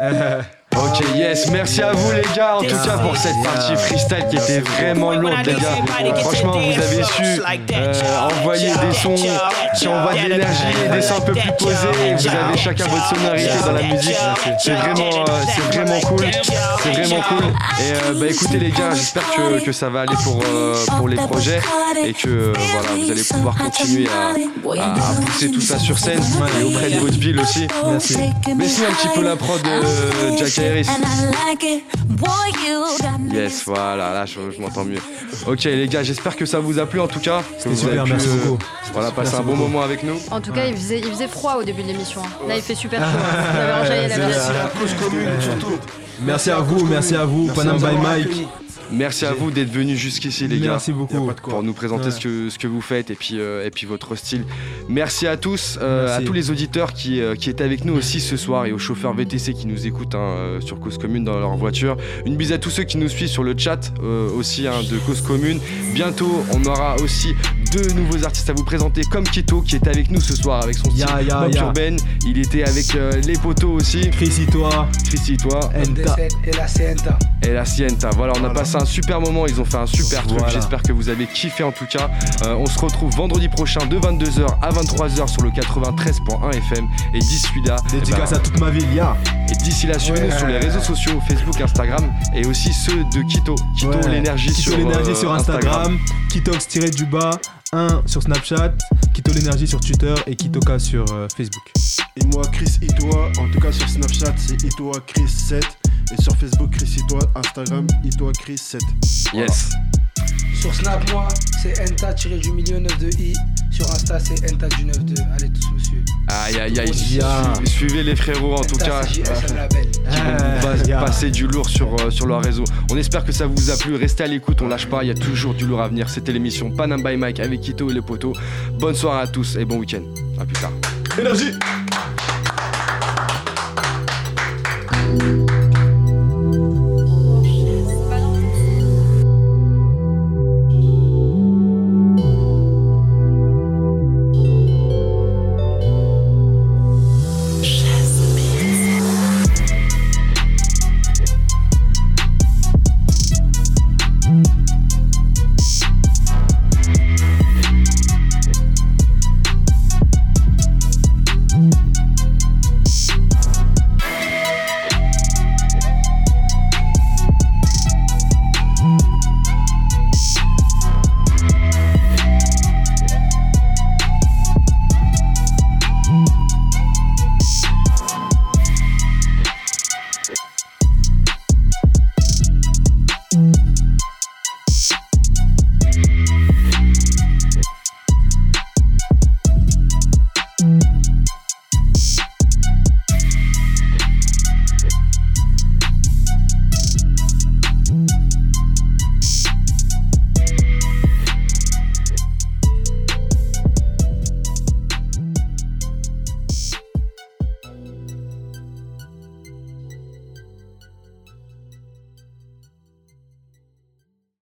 [LAUGHS] Ok, yes, merci à vous les gars, en tout cas pour cette partie freestyle qui était vraiment lourde les gars. Franchement, vous avez su euh, envoyer des sons qui envoient de l'énergie, des sons un peu plus posés. Vous avez chacun votre sonorité dans la musique. C'est vraiment, euh, c'est vraiment cool. C'est vraiment cool. Et euh, bah écoutez les gars, j'espère que, que ça va aller pour, euh, pour les projets et que euh, voilà, vous allez pouvoir continuer à, à- à pousser tout ça sur scène et auprès de votre ville aussi. Merci. Baissez un petit peu la prod de Jack Harris. Yes, voilà, là je, je m'entends mieux. Ok les gars, j'espère que ça vous a plu en tout cas. Vous super, avez pu merci euh, beaucoup. voilà, passer Merci un bon beaucoup. moment avec nous. En tout cas, il faisait, il faisait froid au début de l'émission. hein. Là, il fait super chaud. hein. Vous avez enjaillé la Merci. pièce. La cause commune, surtout. Merci à vous, merci à vous. Panam by Mike. Merci à vous d'être venus jusqu'ici les gars. Merci beaucoup. Pour nous présenter Ouais. ce, que, ce que vous faites et puis, euh, et puis votre style. Merci à tous, euh, Merci. à tous les auditeurs qui, euh, qui étaient avec nous aussi ce soir et aux chauffeurs VTC qui nous écoutent hein, euh, sur Cause Commune dans leur voiture. Une bise à tous ceux qui nous suivent sur le chat euh, aussi hein, de Cause Commune. Bientôt, on aura aussi deux nouveaux artistes à vous présenter comme Kito qui était avec nous ce soir avec son style Ya, ya, Bob ya. Urbain. Il était avec euh, les poteaux aussi. Chris, toi. Chrissy, toi. Enta. Et la Sienta. Et la Sienta. Voilà, on a passé un super moment. Ils ont fait un super truc. J'espère que vous avez kiffé en tout cas. Euh, on se retrouve vendredi prochain de 22h à 23h sur le 93.1 FM. Et d'ici là, eh Dédicace ben, à toute ma ville, ya. et d'ici là, suivez-nous Ouais. sur les réseaux sociaux, Facebook, Instagram et aussi ceux de Kito. Kito Ouais. l'énergie Kito sur, l'énergie euh, sur Instagram, Kitox-du bas 1 sur Snapchat, Kito l'énergie sur Twitter et Kitoka sur euh, Facebook. Et moi, Chris Itoa, en tout cas sur Snapchat, c'est Itoa Chris 7. Et sur Facebook, Chris Itoa, Instagram, Itoa Chris 7. Yes. Sur Snap, moi, c'est Enta tiré du milieu 9 de I. Sur Insta, c'est Enta du 9 de. Allez, tous, monsieur. Aïe aïe aïe. Su- Suivez les frérots en tout cas. Ah, pas- ya. passer du lourd sur, euh, sur leur réseau. On espère que ça vous a plu. Restez à l'écoute, on lâche pas. Il y a toujours du lourd à venir. C'était l'émission Panam by Mike avec Kito et les poteaux. Bonne soirée à tous et bon week-end. À plus tard. Énergie